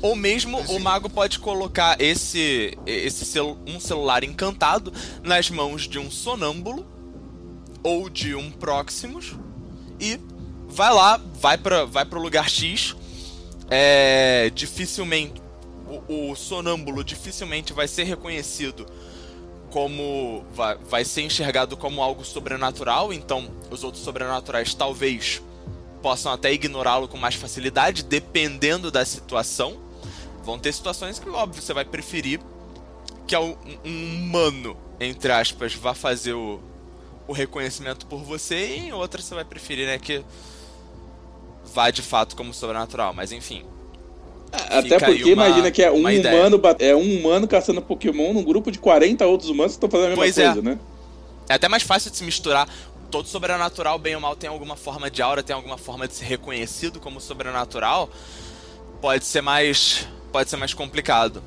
Ou mesmo o mago pode colocar esse, esse um celular encantado nas mãos de um sonâmbulo ou de um Proximus e vai lá, vai para vai o lugar X. É, dificilmente o, o sonâmbulo dificilmente vai ser reconhecido como vai, vai ser enxergado como algo sobrenatural, então os outros sobrenaturais talvez possam até ignorá-lo com mais facilidade, dependendo da situação. Vão ter situações que, óbvio, você vai preferir que um, um humano, entre aspas, vá fazer o, o reconhecimento por você e em outras você vai preferir, né, que vá de fato como sobrenatural, mas enfim. Até porque uma, imagina que é um humano é um humano caçando Pokémon num grupo de 40 outros humanos que estão fazendo a mesma pois é. coisa, é. né? É até mais fácil de se misturar. Todo sobrenatural, bem ou mal, tem alguma forma de aura, tem alguma forma de ser reconhecido como sobrenatural. Pode ser mais. Pode ser mais complicado.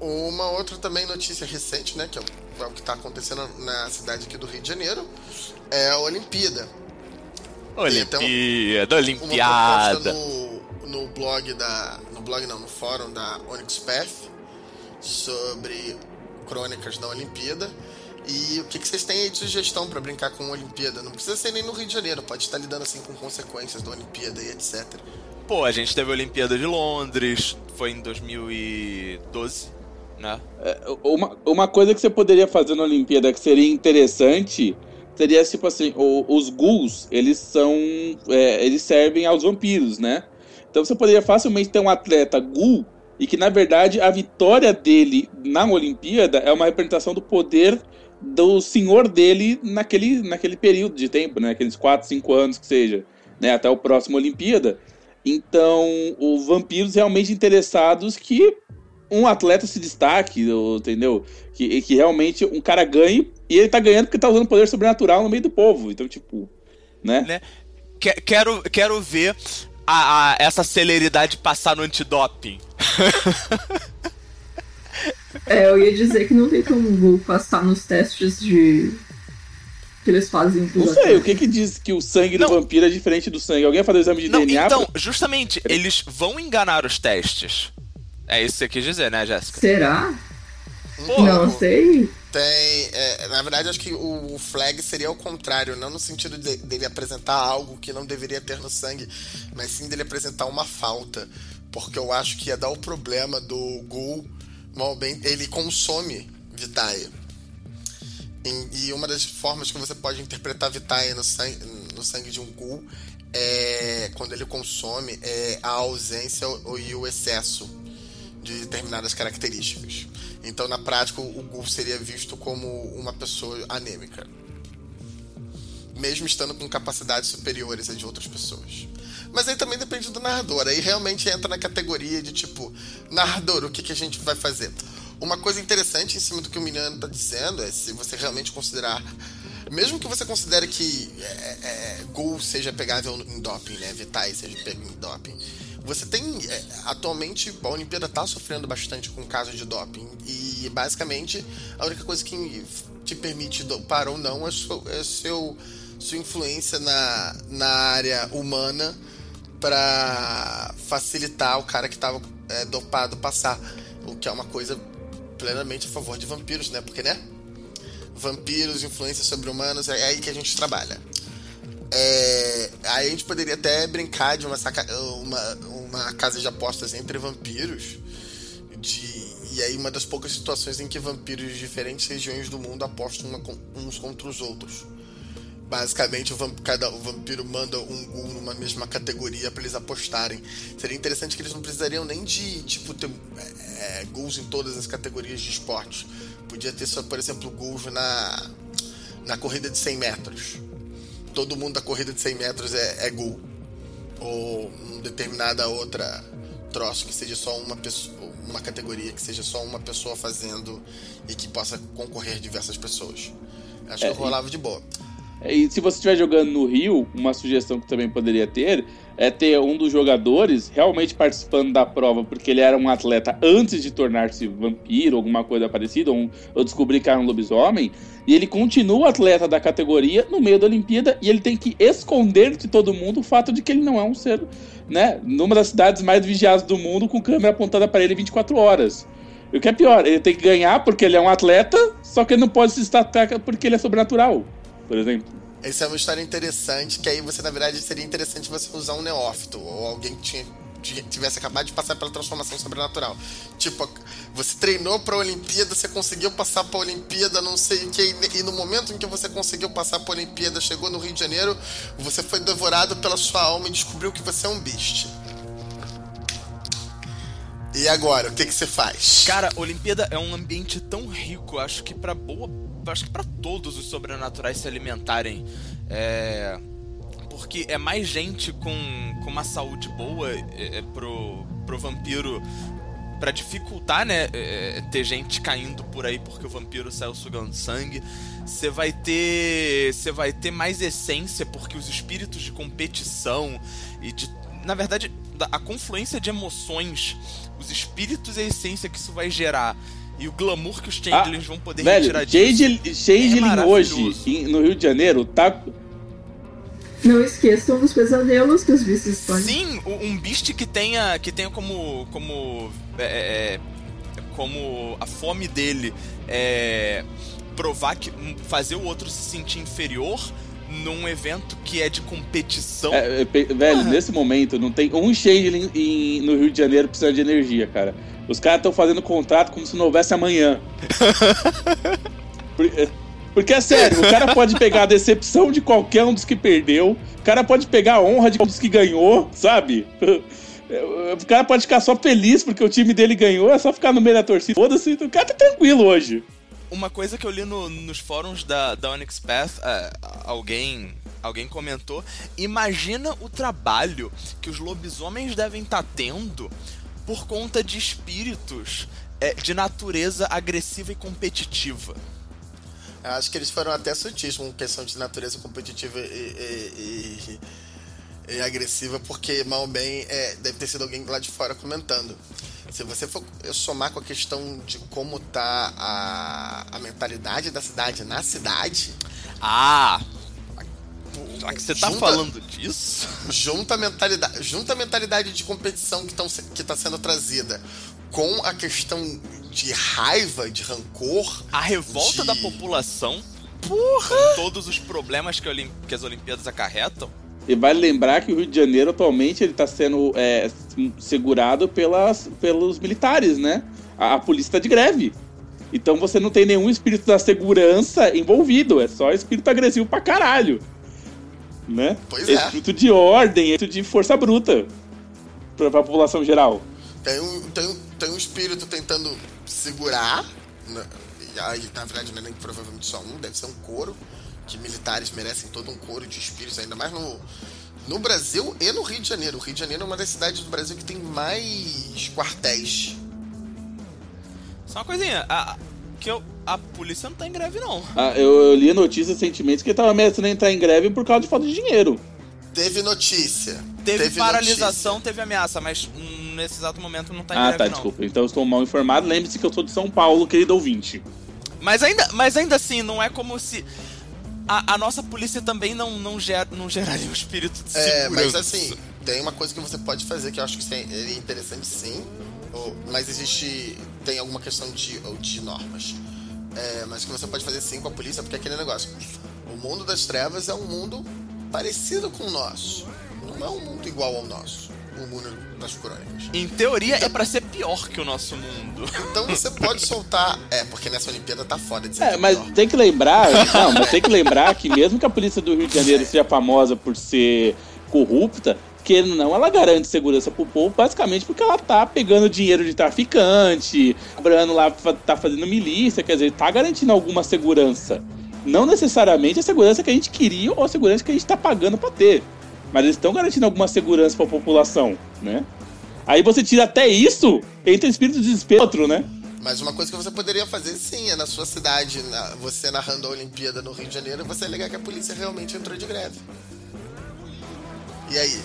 Uma outra também notícia recente, né? Que é o, é que está acontecendo na cidade aqui do Rio de Janeiro, é a Olimpíada. Olimpíada, Olimpiada. No, blog da. No blog não, no fórum da Onyx Path sobre crônicas da Olimpíada. E o que, que vocês têm aí de sugestão para brincar com a Olimpíada? Não precisa ser nem no Rio de Janeiro, pode estar lidando assim com consequências da Olimpíada e etc. Pô, a gente teve a Olimpíada de Londres, foi em 2012, né? É, uma, uma coisa que você poderia fazer na Olimpíada que seria interessante seria tipo assim, o, os ghouls, eles são. É, eles servem aos vampiros, né? Então você poderia facilmente ter um atleta ghoul e que na verdade a vitória dele na Olimpíada é uma representação do poder do senhor dele naquele, naquele período de tempo, né? Aqueles 4, 5 anos que seja, né? Até o próximo Olimpíada. Então, os vampiros realmente interessados que um atleta se destaque, entendeu? Que, que realmente um cara ganhe e ele tá ganhando porque tá usando poder sobrenatural no meio do povo. Então, tipo, né? né? Quero, quero ver a, a, essa celeridade passar no antidoping. [LAUGHS] É, eu ia dizer que não tem como passar nos testes de. que eles fazem Não sei, o que que diz que o sangue não. do vampiro é diferente do sangue? Alguém vai fazer o exame de não, DNA? Então, pra... justamente, eles vão enganar os testes. É isso que você quis dizer, né, Jéssica? Será? Não sei. Tem. É, na verdade, acho que o, o, flag seria o contrário, não no sentido de, dele apresentar algo que não deveria ter no sangue, mas sim dele apresentar uma falta. Porque eu acho que ia dar o problema do Ghoul ele consome Vitae. E uma das formas que você pode interpretar Vitae no sangue, no sangue de um Ghoul é quando ele consome é a ausência e o excesso de determinadas características. Então, na prática, o Ghoul seria visto como uma pessoa anêmica. Mesmo estando com capacidades superiores a de outras pessoas. Mas aí também depende do narrador. Aí realmente entra na categoria de tipo, narrador, o que, que a gente vai fazer? Uma coisa interessante em cima do que o Miliano está dizendo é se você realmente considerar. Mesmo que você considere que é, é, Gol seja pegável em doping, né? Vitae seja pego em doping. Você tem. É, atualmente, a Olimpíada está sofrendo bastante com casos de doping. E basicamente, a única coisa que te permite dopar ou não é, seu, é seu, sua influência na, na área humana para facilitar o cara que estava é, dopado passar, o que é uma coisa plenamente a favor de vampiros, né? Porque, né? Vampiros, influências sobre humanos, é aí que a gente trabalha. É, aí a gente poderia até brincar de uma, saca, uma, uma casa de apostas entre vampiros. De, e aí uma das poucas situações em que vampiros de diferentes regiões do mundo apostam uma, uns contra os outros. Basicamente, o vampiro, cada o vampiro manda um ghoul numa mesma categoria para eles apostarem. Seria interessante que eles não precisariam nem de, tipo, ter é, ghouls em todas as categorias de esportes. Podia ter só, por exemplo, ghouls na, na corrida de 100 metros. Todo mundo da corrida de 100 metros é, é ghoul. Ou uma determinada outra troço, que seja só uma pessoa, uma categoria, que seja só uma pessoa fazendo e que possa concorrer diversas pessoas. Acho é, que rolava de boa. E se você estiver jogando no Rio, uma sugestão que também poderia ter é ter um dos jogadores realmente participando da prova, porque ele era um atleta antes de tornar-se vampiro, alguma coisa parecida, ou, ou descobrir que era um lobisomem, e ele continua atleta da categoria no meio da Olimpíada e ele tem que esconder de todo mundo o fato de que ele não é um ser, né, numa das cidades mais vigiadas do mundo, com câmera apontada para ele 24 horas. E o que é pior, ele tem que ganhar porque ele é um atleta, só que ele não pode se destacar porque ele é sobrenatural por exemplo. Essa é uma história interessante, que aí você, na verdade, seria interessante você usar um neófito, ou alguém que tinha, tivesse acabado de passar pela transformação sobrenatural. Tipo, você treinou pra Olimpíada, você conseguiu passar pra Olimpíada, não sei o que, e no momento em que você conseguiu passar pra Olimpíada, chegou no Rio de Janeiro, você foi devorado pela sua alma e descobriu que você é um beast. E agora, o que que você faz? Cara, Olimpíada é um ambiente tão rico, acho que pra boa. Acho que pra todos os sobrenaturais se alimentarem. É. Porque é mais gente com, com uma saúde boa é, é, pro, pro vampiro. Pra dificultar, né? é, ter gente caindo por aí porque o vampiro saiu sugando sangue. Você vai ter. Você vai ter mais essência porque os espíritos de competição e de. Na verdade, da- a confluência de emoções, os espíritos e a essência que isso vai gerar. E o glamour que os Changelings vão poder Velho, retirar disso. Changeling Changeling É hoje, no Rio de Janeiro, tá. Não esqueçam dos pesadelos que os bichos podem. Sim, um beast que tenha, que tenha como, como, é, é, como a fome dele é provar que um, fazer o outro se sentir inferior num evento que é de competição. é, é, velho, Ah. nesse momento, não tem um Changeling em- no Rio de Janeiro precisando de energia, cara. Os caras estão fazendo contrato como se não houvesse amanhã. É, Porque é sério, o cara pode pegar a decepção de qualquer um dos que perdeu, o cara pode pegar a honra de um dos que ganhou, sabe? O cara pode ficar só feliz porque o time dele ganhou, é só ficar no meio da torcida. Foda-se, o cara tá tranquilo hoje. Uma coisa que eu li no- nos fóruns da, da Onyx Path, é, alguém, alguém comentou: imagina o trabalho que os lobisomens devem estar tendo por conta de espíritos é, de natureza agressiva e competitiva. Eu acho que eles foram até sutis com questão de natureza competitiva e, e- e- e agressiva, porque mal ou bem é, deve ter sido alguém lá de fora comentando. Se você for somar com a questão de como tá a, a mentalidade da cidade na cidade, Ah! Já que você tá Junta- falando disso. junta a mentalidade, junta a mentalidade de competição que, tão, que tá sendo trazida com a questão de raiva, de rancor, A revolta De- da população. Com todos os problemas que, Olim- que as Olimpíadas acarretam. E vale lembrar que o Rio de Janeiro atualmente ele está sendo é, segurado pelas, pelos militares, né? A, a polícia está de greve. Então você não tem nenhum espírito da segurança envolvido, é só espírito agressivo pra caralho. Né? Pois é. Espírito de ordem, espírito de força bruta pra, pra população geral. Tem um, tem, um, tem um espírito tentando segurar. né? E aí, na verdade, não é nem provavelmente só um, deve ser um coro. Que militares merecem todo um coro de espíritos, ainda mais no, no Brasil e no Rio de Janeiro. O Rio de Janeiro é uma das cidades do Brasil que tem mais quartéis. Só uma coisinha. A, que eu, a polícia não tá em greve, não. Ah, eu, eu li a notícia recentemente que ele tava ameaçando entrar em greve por causa de falta de dinheiro. Teve notícia. Teve, paralisação, notícia. teve ameaça, mas hum, nesse exato momento não tá em ah, greve, tá, não. desculpa. Então eu estou mal informado. Lembre-se que eu sou de São Paulo, querido ouvinte. Mas ainda, mas ainda assim, não é como se. A, a nossa polícia também não, não, ger, não geraria um espírito de É, segurança. mas assim, tem uma coisa que você pode fazer que eu acho que é interessante sim, mas existe. tem alguma questão de, ou de normas. É, mas que você pode fazer sim com a polícia, porque é aquele negócio. O mundo das trevas é um mundo parecido com o nosso. Não é um mundo igual ao nosso. O mundo das crônicas. Em teoria, é pra ser pior que o nosso mundo. Então você pode soltar. É, porque nessa Olimpíada tá foda que É, é mas pior. tem que lembrar, [LAUGHS] não, mas tem que lembrar que mesmo que a polícia do Rio de Janeiro seja famosa por ser corrupta, que não, ela garante segurança pro povo, basicamente porque ela tá pegando dinheiro de traficante, cobrando lá, tá fazendo milícia, quer dizer, tá garantindo alguma segurança. Não necessariamente a segurança que a gente queria ou a segurança que a gente tá pagando pra ter. Mas eles estão garantindo alguma segurança pra população, né? Aí você tira até isso, entra espírito de desespero, outro, né? Mas uma coisa que você poderia fazer sim é na sua cidade, na- você narrando a Olimpíada no Rio de Janeiro, você alegar que a polícia realmente entrou de greve. E aí?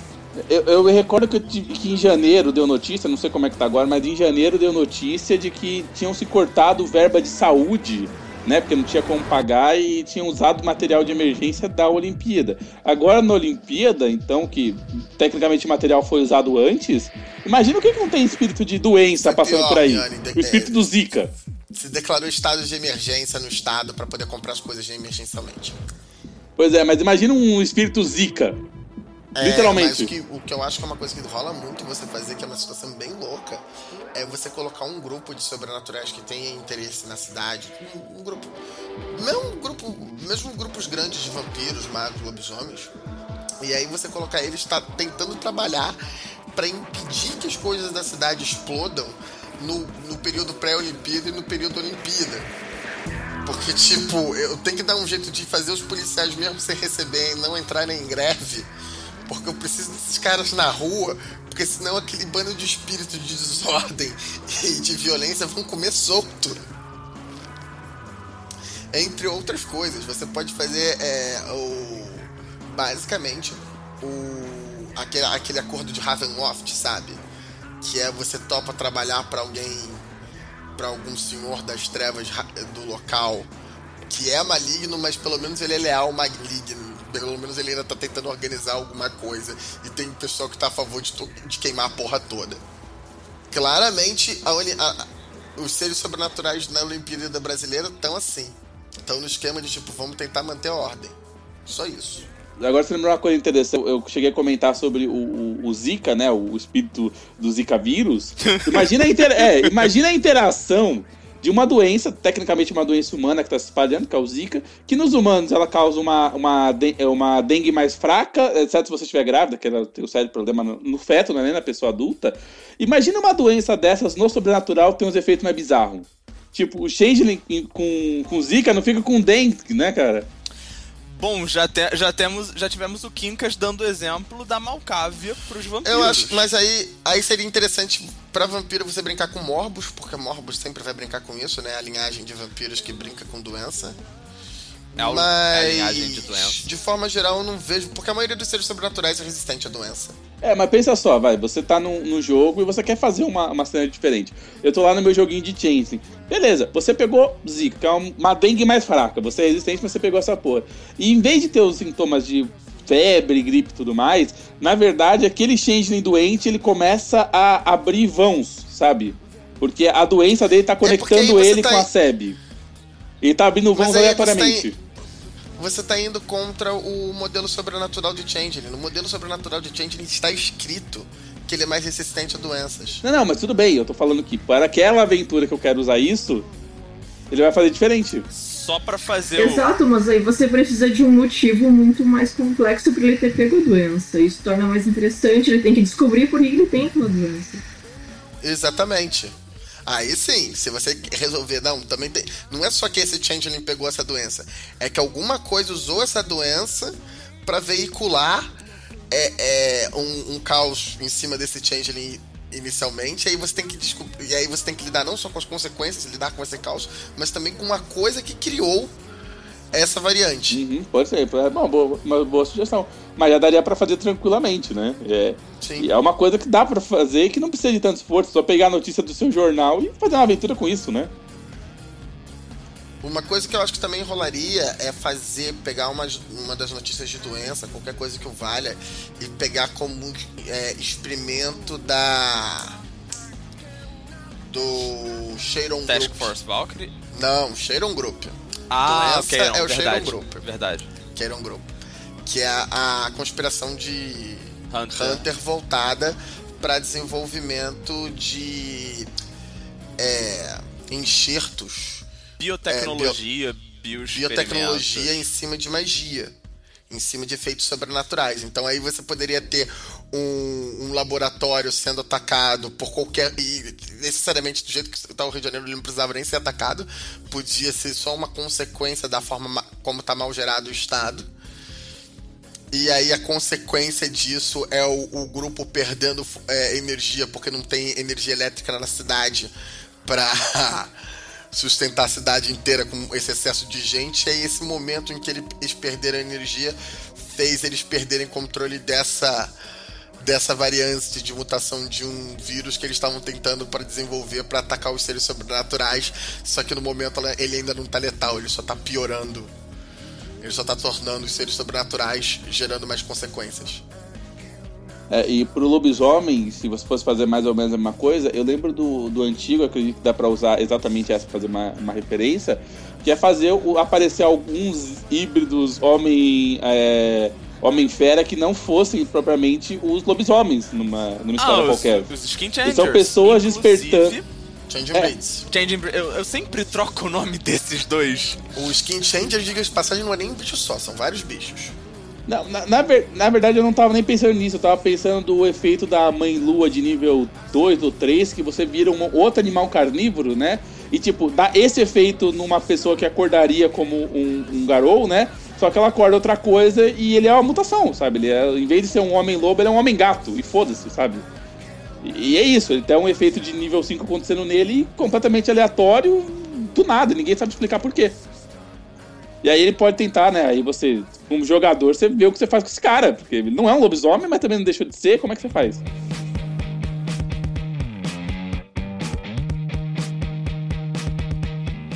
Eu, eu recordo que, que em janeiro deu notícia, não sei como é que tá agora, mas em janeiro deu notícia de que tinham se cortado verba de saúde, né? Porque não tinha como pagar e tinham usado material de emergência da Olimpíada. Agora na Olimpíada, então, que tecnicamente o material foi usado antes, imagina o que, que não tem espírito de doença é passando pior, por aí. Yanni, de- O espírito do Zika. Se declarou estado de emergência no estado para poder comprar as coisas emergencialmente. Pois é, mas imagina um espírito Zika. É, Literalmente. Mas o que, o que eu acho que é uma coisa que rola muito você fazer, que é uma situação bem louca, é você colocar um grupo de sobrenaturais que tenha interesse na cidade. Um, um grupo. Não um grupo. Mesmo grupos grandes de vampiros, magos, lobisomens. E aí você colocar eles tá tentando trabalhar para impedir que as coisas da cidade explodam no, no período pré-Olimpíada e no período Olimpíada. Porque, tipo, eu tenho que dar um jeito de fazer os policiais mesmo sem receber não entrarem em greve. Porque eu preciso desses caras na rua, porque senão aquele bando de espírito de desordem e de violência vão comer solto. Entre outras coisas, você pode fazer é, o, basicamente o, aquele, aquele acordo de Ravenloft, sabe? Que é você topa trabalhar para alguém, para algum senhor das trevas do local, que é maligno, mas pelo menos ele é leal maligno. Pelo menos ele ainda tá tentando organizar alguma coisa. E tem pessoal que tá a favor de, de queimar a porra toda. Claramente, a, a, os seres sobrenaturais na Olimpíada Brasileira estão assim. Estão no esquema de tipo, vamos tentar manter a ordem. Só isso. Agora você lembrou uma coisa interessante, eu cheguei a comentar sobre o, o, o Zika, né? O espírito do Zika vírus. [LAUGHS] Imagina a, inter... é, imagina a interação de uma doença, tecnicamente uma doença humana que está se espalhando, que é o Zika, que nos humanos ela causa uma, uma, uma dengue mais fraca, exceto se você estiver grávida, que ela tem o sério problema no, no feto, não é nem na pessoa adulta. Imagina uma doença dessas no sobrenatural tem uns efeitos mais bizarros. Tipo, o Changeling com, com Zika não fica com dengue, né, cara? Bom, já, te, já, temos, já tivemos o Quincas dando exemplo da Malcávia pros vampiros. Eu acho, mas aí, aí seria interessante pra vampiro você brincar com Morbus, porque Morbus sempre vai brincar com isso, né? A linhagem de vampiros que brinca com doença. É, o, mas, é a linhagem de doença. De forma geral, eu não vejo, porque a maioria dos seres sobrenaturais é resistente à doença. É, mas pensa só, vai, você tá no, no jogo e você quer fazer uma, uma cena diferente. Eu tô lá no meu joguinho de Chainsaw. Beleza, você pegou Zika, que é uma dengue mais fraca. Você é resistente, mas você pegou essa porra. E em vez de ter os sintomas de febre, gripe e tudo mais, na verdade, aquele changeling doente, ele começa a abrir vãos, sabe? Porque a doença dele tá conectando é ele tá com a SEB. Ele tá abrindo vãos aleatoriamente você está indo contra o modelo sobrenatural de Changeling. No modelo sobrenatural de Changeling está escrito que ele é mais resistente a doenças. Não, não, mas tudo bem. Eu tô falando que para aquela aventura que eu quero usar isso, ele vai fazer diferente. Só para fazer Exato, o... mas aí você precisa de um motivo muito mais complexo para ele ter pego a doença. Isso torna mais interessante, ele tem que descobrir por que ele tem aquela doença. Exatamente. Aí sim, se você resolver, não, também tem. Não é só que esse Changeling pegou essa doença, é que alguma coisa usou essa doença para veicular é, é, um, um, caos em cima desse Changeling inicialmente, aí você tem que descobrir, e aí você tem que lidar não só com as consequências, lidar com esse caos, mas também com uma coisa que criou essa variante. Uhum, pode ser, é uma boa, uma boa sugestão. Mas já daria para fazer tranquilamente, né? É, Sim. é uma coisa que dá para fazer que não precisa de tanto esforço, só pegar a notícia do seu jornal e fazer uma aventura com isso, né? Uma coisa que eu acho que também rolaria é fazer, pegar uma, uma das notícias de doença, qualquer coisa que o valha, e pegar como é, experimento da. do Sharon Task Group. Force Valkyrie? Não, Sharon Group. Ah, ok, não, é o verdade, Group. Verdade. Sharon Group. Que é a, a conspiração de Hunter, Hunter voltada para desenvolvimento de é, enxertos. Biotecnologia, é, bio, biotecnologia em cima de magia. Em cima de efeitos sobrenaturais. Então aí você poderia ter um, um, laboratório sendo atacado por qualquer. E necessariamente do jeito que está o Rio de Janeiro, ele não precisava nem ser atacado. Podia ser só uma consequência da forma como está mal gerado o Estado. E aí a consequência disso é o, o grupo perdendo é, energia porque não tem energia elétrica na cidade para [LAUGHS] sustentar a cidade inteira com esse excesso de gente. E aí esse momento em que eles perderam energia fez eles perderem controle dessa dessa variante de mutação de um vírus que eles estavam tentando para desenvolver para atacar os seres sobrenaturais, só que no momento ele ainda não está letal, ele só está piorando. Ele só está tornando os seres sobrenaturais, gerando mais consequências. É, e pro lobisomem, se você fosse fazer mais ou menos a mesma coisa, eu lembro do, do antigo, acredito que dá para usar exatamente essa, fazer uma, uma referência, que é fazer o, aparecer alguns híbridos homem. É, Homem-Fera que não fossem propriamente os lobisomens numa, numa história ah, qualquer. Os Skin Changers. são pessoas despertando. Changing é. Blades. Changing, eu, eu, sempre troco o nome [LAUGHS] desses dois. O Skin Changer, diga de passagem, não é nem um bicho só, são vários bichos. Na, na, na, ver, na, verdade, eu não tava nem pensando nisso, eu tava pensando do efeito da mãe lua de nível 2 ou 3, que você vira um outro animal carnívoro, né? E, tipo, dá esse efeito numa pessoa que acordaria como um, um garou, né? Só que ela acorda outra coisa e ele é uma mutação, sabe? Ele é, em vez de ser um homem-lobo, ele é um homem-gato. E foda-se, sabe? E, e, é isso, ele tem um efeito de nível 5 acontecendo nele completamente aleatório, do nada, ninguém sabe explicar por quê. E aí ele pode tentar, né? Aí você, como jogador, você vê o que você faz com esse cara. Porque ele não é um lobisomem, mas também não deixou de ser. Como é que você faz?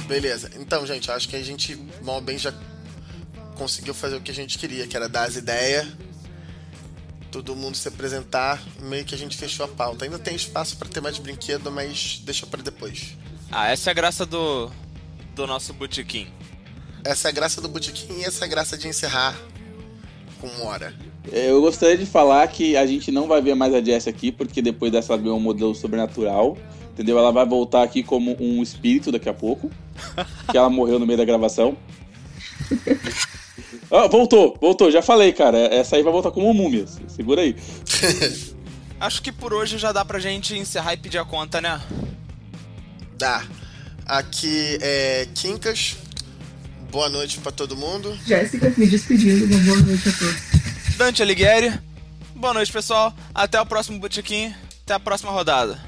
Beleza. Então, gente, acho que a gente mal bem já conseguiu fazer o que a gente queria, que era dar as ideias, todo mundo se apresentar, meio que a gente fechou a pauta. Ainda tem espaço para ter mais brinquedo, mas deixa para depois. Ah, essa é a graça do do nosso botequim. Essa é a graça do botequim e essa é a graça de encerrar com uma hora. É, eu gostaria de falar que a gente não vai ver mais a Jess aqui, porque depois dessa ela um modelo sobrenatural. Entendeu? Ela vai voltar aqui como um espírito daqui a pouco. [LAUGHS] que ela morreu no meio da gravação. [LAUGHS] Ah, voltou, voltou, já falei, cara. Essa aí vai voltar como múmia. Segura aí. [LAUGHS] Acho que por hoje já dá pra gente encerrar e pedir a conta, né? Dá. Aqui é Quincas, Boa noite para todo mundo. Jéssica, me despedindo. Uma boa noite a todos. Dante Alighieri. Boa noite, pessoal. Até o próximo Botequim. Até a próxima rodada.